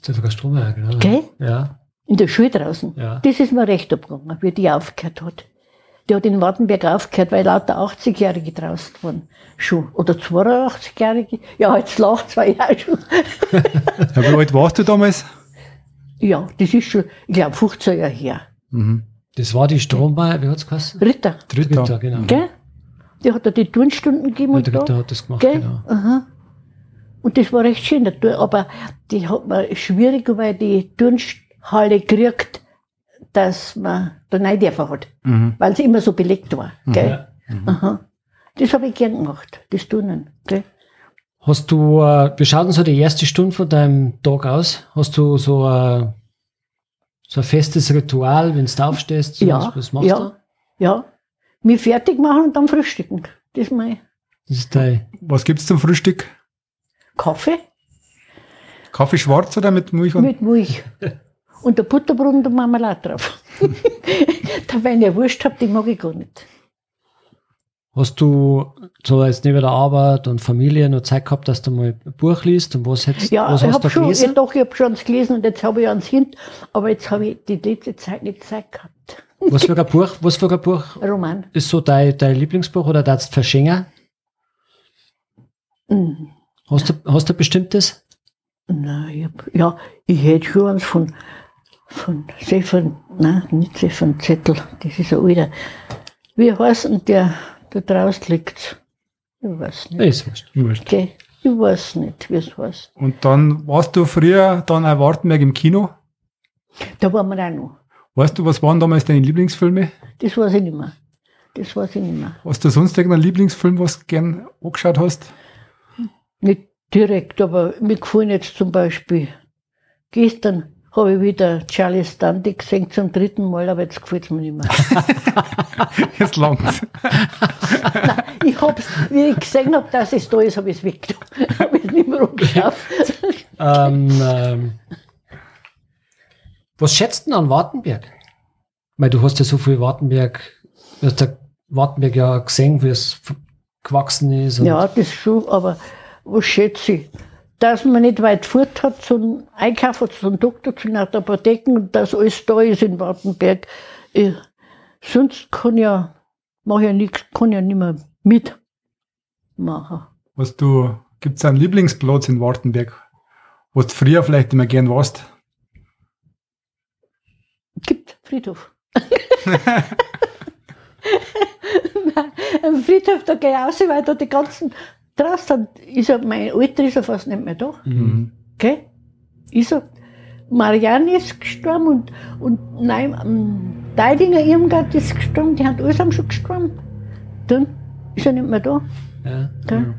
Das ist sogar Strom, ja, genau. Gell? Ja, In der Schule draußen. ja. Das ist mir recht abgegangen, wie die aufgehört hat. Die hat in Wartenberg aufgehört, weil lauter 80-Jährige draußen waren. Schon. Oder 82-Jährige. Ja, jetzt lacht zwei Jahre schon. Ja, wie alt warst du damals? Ja, das ist schon, ich glaube, 15 Jahre her. Mhm. Das war die Strombeier, wie hat es geheißen? Ritter, Dritter. Ritter, genau. gell? Die hat da die Turnstunden gegeben Ja, und der da. Ritter hat das gemacht, Gell? genau. Aha. Und das war recht schön, der aber die hat man schwierig, weil die Turnhalle gekriegt, dass man da rein dürfen hat, Mhm. weil sie immer so belegt war. Gell? Ja. Aha. Das habe ich gern gemacht, das Turnen. Gell? Hast du, äh, wie schaut denn so die erste Stunde von deinem Tag aus? Hast du so, äh, so ein festes Ritual, wenn du aufstehst? So Ja, was, was machst ja. du? Ja, mich fertig machen und dann frühstücken. Das ist mein Das ist dein, Was gibt's zum Frühstück? Kaffee Kaffee schwarz oder mit Milch? Und mit Milch. Und der Butterbrot und der Marmelade drauf. [laughs] da, wenn ich Wurst habe, die mag ich gar nicht. Hast du so jetzt neben der Arbeit und Familie noch Zeit gehabt, dass du mal ein Buch liest und was, hättest, Ja, was ich hast habe du schon, ja, gelesen? doch, ich habe schon eins gelesen und jetzt habe ich eins hin, aber jetzt habe ich die letzte Zeit nicht Zeit gehabt. Was für ein Buch, was für ein Buch [laughs] Roman. ist so dein, dein Lieblingsbuch oder darfst du verschenken? Mhm. Hast du, hast du ein bestimmtes? Nein, ich ja, ich hätte schon eins von Von Stefan, nein, nicht Stefan Zettel, das ist ein alter. Wie heißt denn der, der draußen liegt? Ich weiß nicht. ist wurscht. Wurscht. Okay. Ich weiß nicht, wie es heißt. Und dann warst du früher dann auch Wartenberg im Kino. Da waren wir auch noch. Weißt du, was waren damals deine Lieblingsfilme? Das weiß ich nicht mehr. Das weiß ich nicht mehr. Hast du sonst irgendeinen Lieblingsfilm, was du gern angeschaut hast? Nicht direkt, aber mir gefallen jetzt zum Beispiel. Gestern habe ich wieder Charlie Stanley gesehen zum dritten Mal, aber jetzt gefällt es mir nicht mehr. [laughs] Jetzt langt's. [laughs] Ich hab's, wie ich gesehen habe, dass es da ist, habe ich es weggetan. [laughs] habe ich es nicht mehr angeschaut. Ähm, ähm, was schätzt denn an Wartenberg? Weil du hast ja so viel Wartenberg, du hast ja Wartenberg ja gesehen, wie es gewachsen ist. ja, das schon, aber was schätze ich? Dass man nicht weit fort hat zum Einkaufen, zum Doktor, zu einer Apotheken und dass alles da ist in Wartenberg. Ich, sonst kann ja, mach ja nichts, kann ja nicht mehr mitmachen. Was du, gibt's einen Lieblingsplatz in Wartenberg, wo du früher vielleicht immer gern warst? Gibt Friedhof. [laughs] Nein, Am Friedhof, da gehe ich raus, weil da die ganzen, draußen ist er, mein Alter ist er fast nicht mehr da. Mhm. Gell? Ist er. Marianne ist gestorben und, und nein, ähm, Deidinger Irmgard ist gestorben, die haben allesamt schon gestorben. Dann ist er nicht mehr da. Ja. Gell?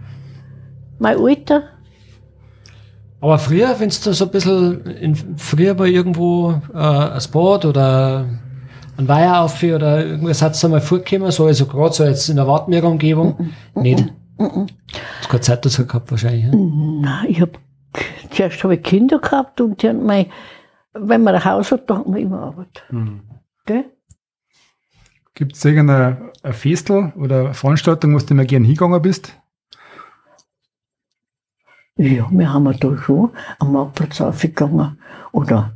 Mein Alter, Aber früher, wenn du so ein bisschen, in, früher war irgendwo äh, ein Sport oder ein Weiher auf oder irgendwas hat es einmal vorgekommen, so also gerade so jetzt in der Wartenberger Umgebung, nicht. Du hast keine Zeit dazu gehabt wahrscheinlich. Ja? nein, ich hab, zuerst habe ich Kinder gehabt und die haben mein, wenn man ein Haus hat, da hat man immer Arbeit. Mhm. Gell? Gibt's irgendeine ein Festel oder eine Veranstaltung, wo du immer gern hingegangen bist? Ja, wir haben da schon am Marktplatz aufgegangen. Oder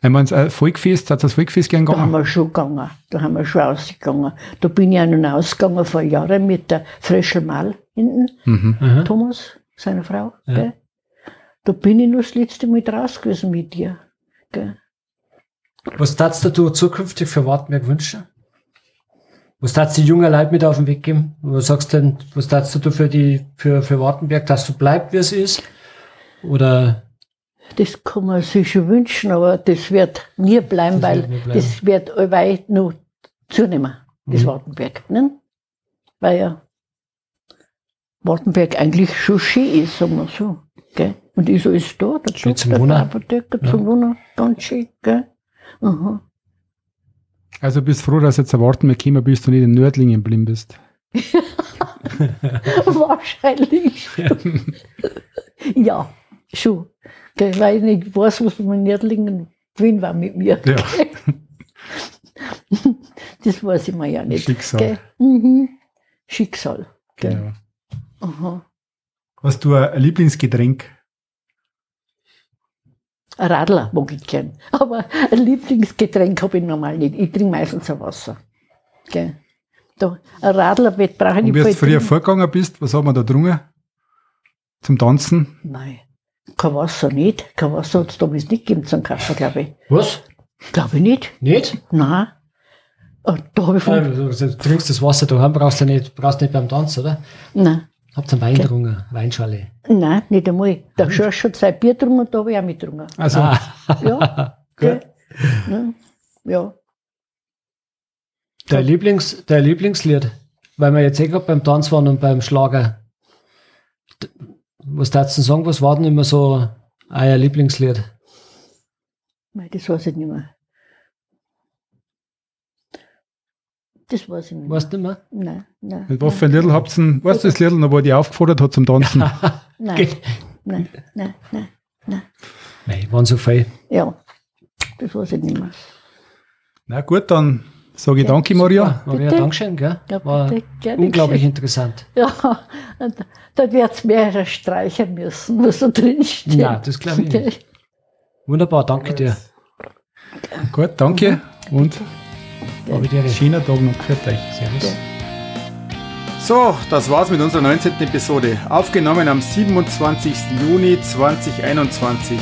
Ich meine, ein Volkfest, hat das Volkfest gern da haben gegangen? wir schon gegangen. Da haben wir schon ausgegangen. Da bin ich auch noch ausgegangen vor Jahren mit der Fresche Mal hinten. Mhm. Thomas, seine Frau. Ja. Gell? Da bin ich noch das letzte Mal raus gewesen mit dir. Gell? Was darfst du zukünftig für Wartenberg wünschen? Was darfst du die jungen Leute mit auf den Weg geben? Was sagst du denn, was darfst du für die, für, für Wartenberg, dass du bleibst, wie es ist? Oder, Das kann man sich schon wünschen, aber das wird nie bleiben, Das weil wird nie bleiben. das wird allweil noch zunehmen, das Mhm. Wartenberg. Ne? Weil ja Wartenberg eigentlich schon schön ist, sagen wir so. Gell? Und ist alles da, der Schön zum Wohnen. der Apotheker zum Wohnen, ganz schön. Gell? Aha. Also bist froh, dass jetzt ein Wartenberg gekommen bist und nicht in Nördlingen geblieben bist. [laughs] [laughs] Wahrscheinlich [laughs] ja, schon. Weil ich nicht weiß, was mein Nerdlingen Wien war mit mir. Ja. [laughs] Das weiß ich mir ja nicht. Schicksal. Mhm. Schicksal. Genau. Aha. Hast du ein Lieblingsgetränk? Ein Radler mag ich gern. [laughs] Aber ein Lieblingsgetränk habe ich normal nicht. Ich trinke meistens ein Wasser. Gell? Da, ein Radler brauche ich Und nicht wie du früher vorgegangen bist, was hat man da drungen? Zum Tanzen? Nein, kein Wasser nicht. Kein Wasser hat es damals nicht gegeben zum Kaffee, glaube ich. was? Glaube ich nicht. Nicht? Nein. Und da habe ich von. Du, du trinkst das Wasser daheim, brauchst du nicht, brauchst nicht beim Tanzen, oder? Nein, Habt ihr Wein getrunken? Weinschale. nein, nicht einmal. Der Schorsch hat sein Bier getrunken und da habe ich auch mitgetrunken. Also, Ah, Ja. [laughs] gell? Ne? Ja. dein, Lieblings, dein Lieblingslied, weil wir jetzt eh gerade beim Tanz waren und beim Schlager. Was darfst du sagen, was war denn immer so euer Lieblingslied? Nein, das weiß ich nicht mehr. Das weiß ich nicht mehr. Weißt du nicht mehr? Nein, nein. mit was für ein Liedl habt ihr denn, weißt du das Liedl noch, wo die aufgefordert hat zum Tanzen? [laughs] Nein, nein, nein, nein, nein. Nein, waren so viel. Ja, das weiß ich nicht mehr. Na gut, dann sage ich danke, Maria. Maria, Bitte? Dankeschön, gell? Ja, War bitte, gerne unglaublich geschehen. interessant. Ja, [laughs] und da wird es mehrere streichen müssen, was da drin steht. Ja, das glaube ich nicht. Wunderbar, danke dir. Gut, danke und dir recht. schöner Tag noch für euch. Servus. So, das war's mit unserer 19. Episode. Aufgenommen am 27. Juni 2021.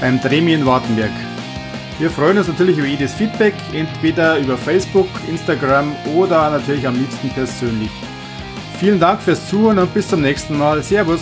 beim Dremi in Wartenberg. Wir freuen uns natürlich über jedes Feedback, entweder über Facebook, Instagram oder natürlich am liebsten persönlich. Vielen Dank fürs Zuhören und bis zum nächsten Mal. Servus!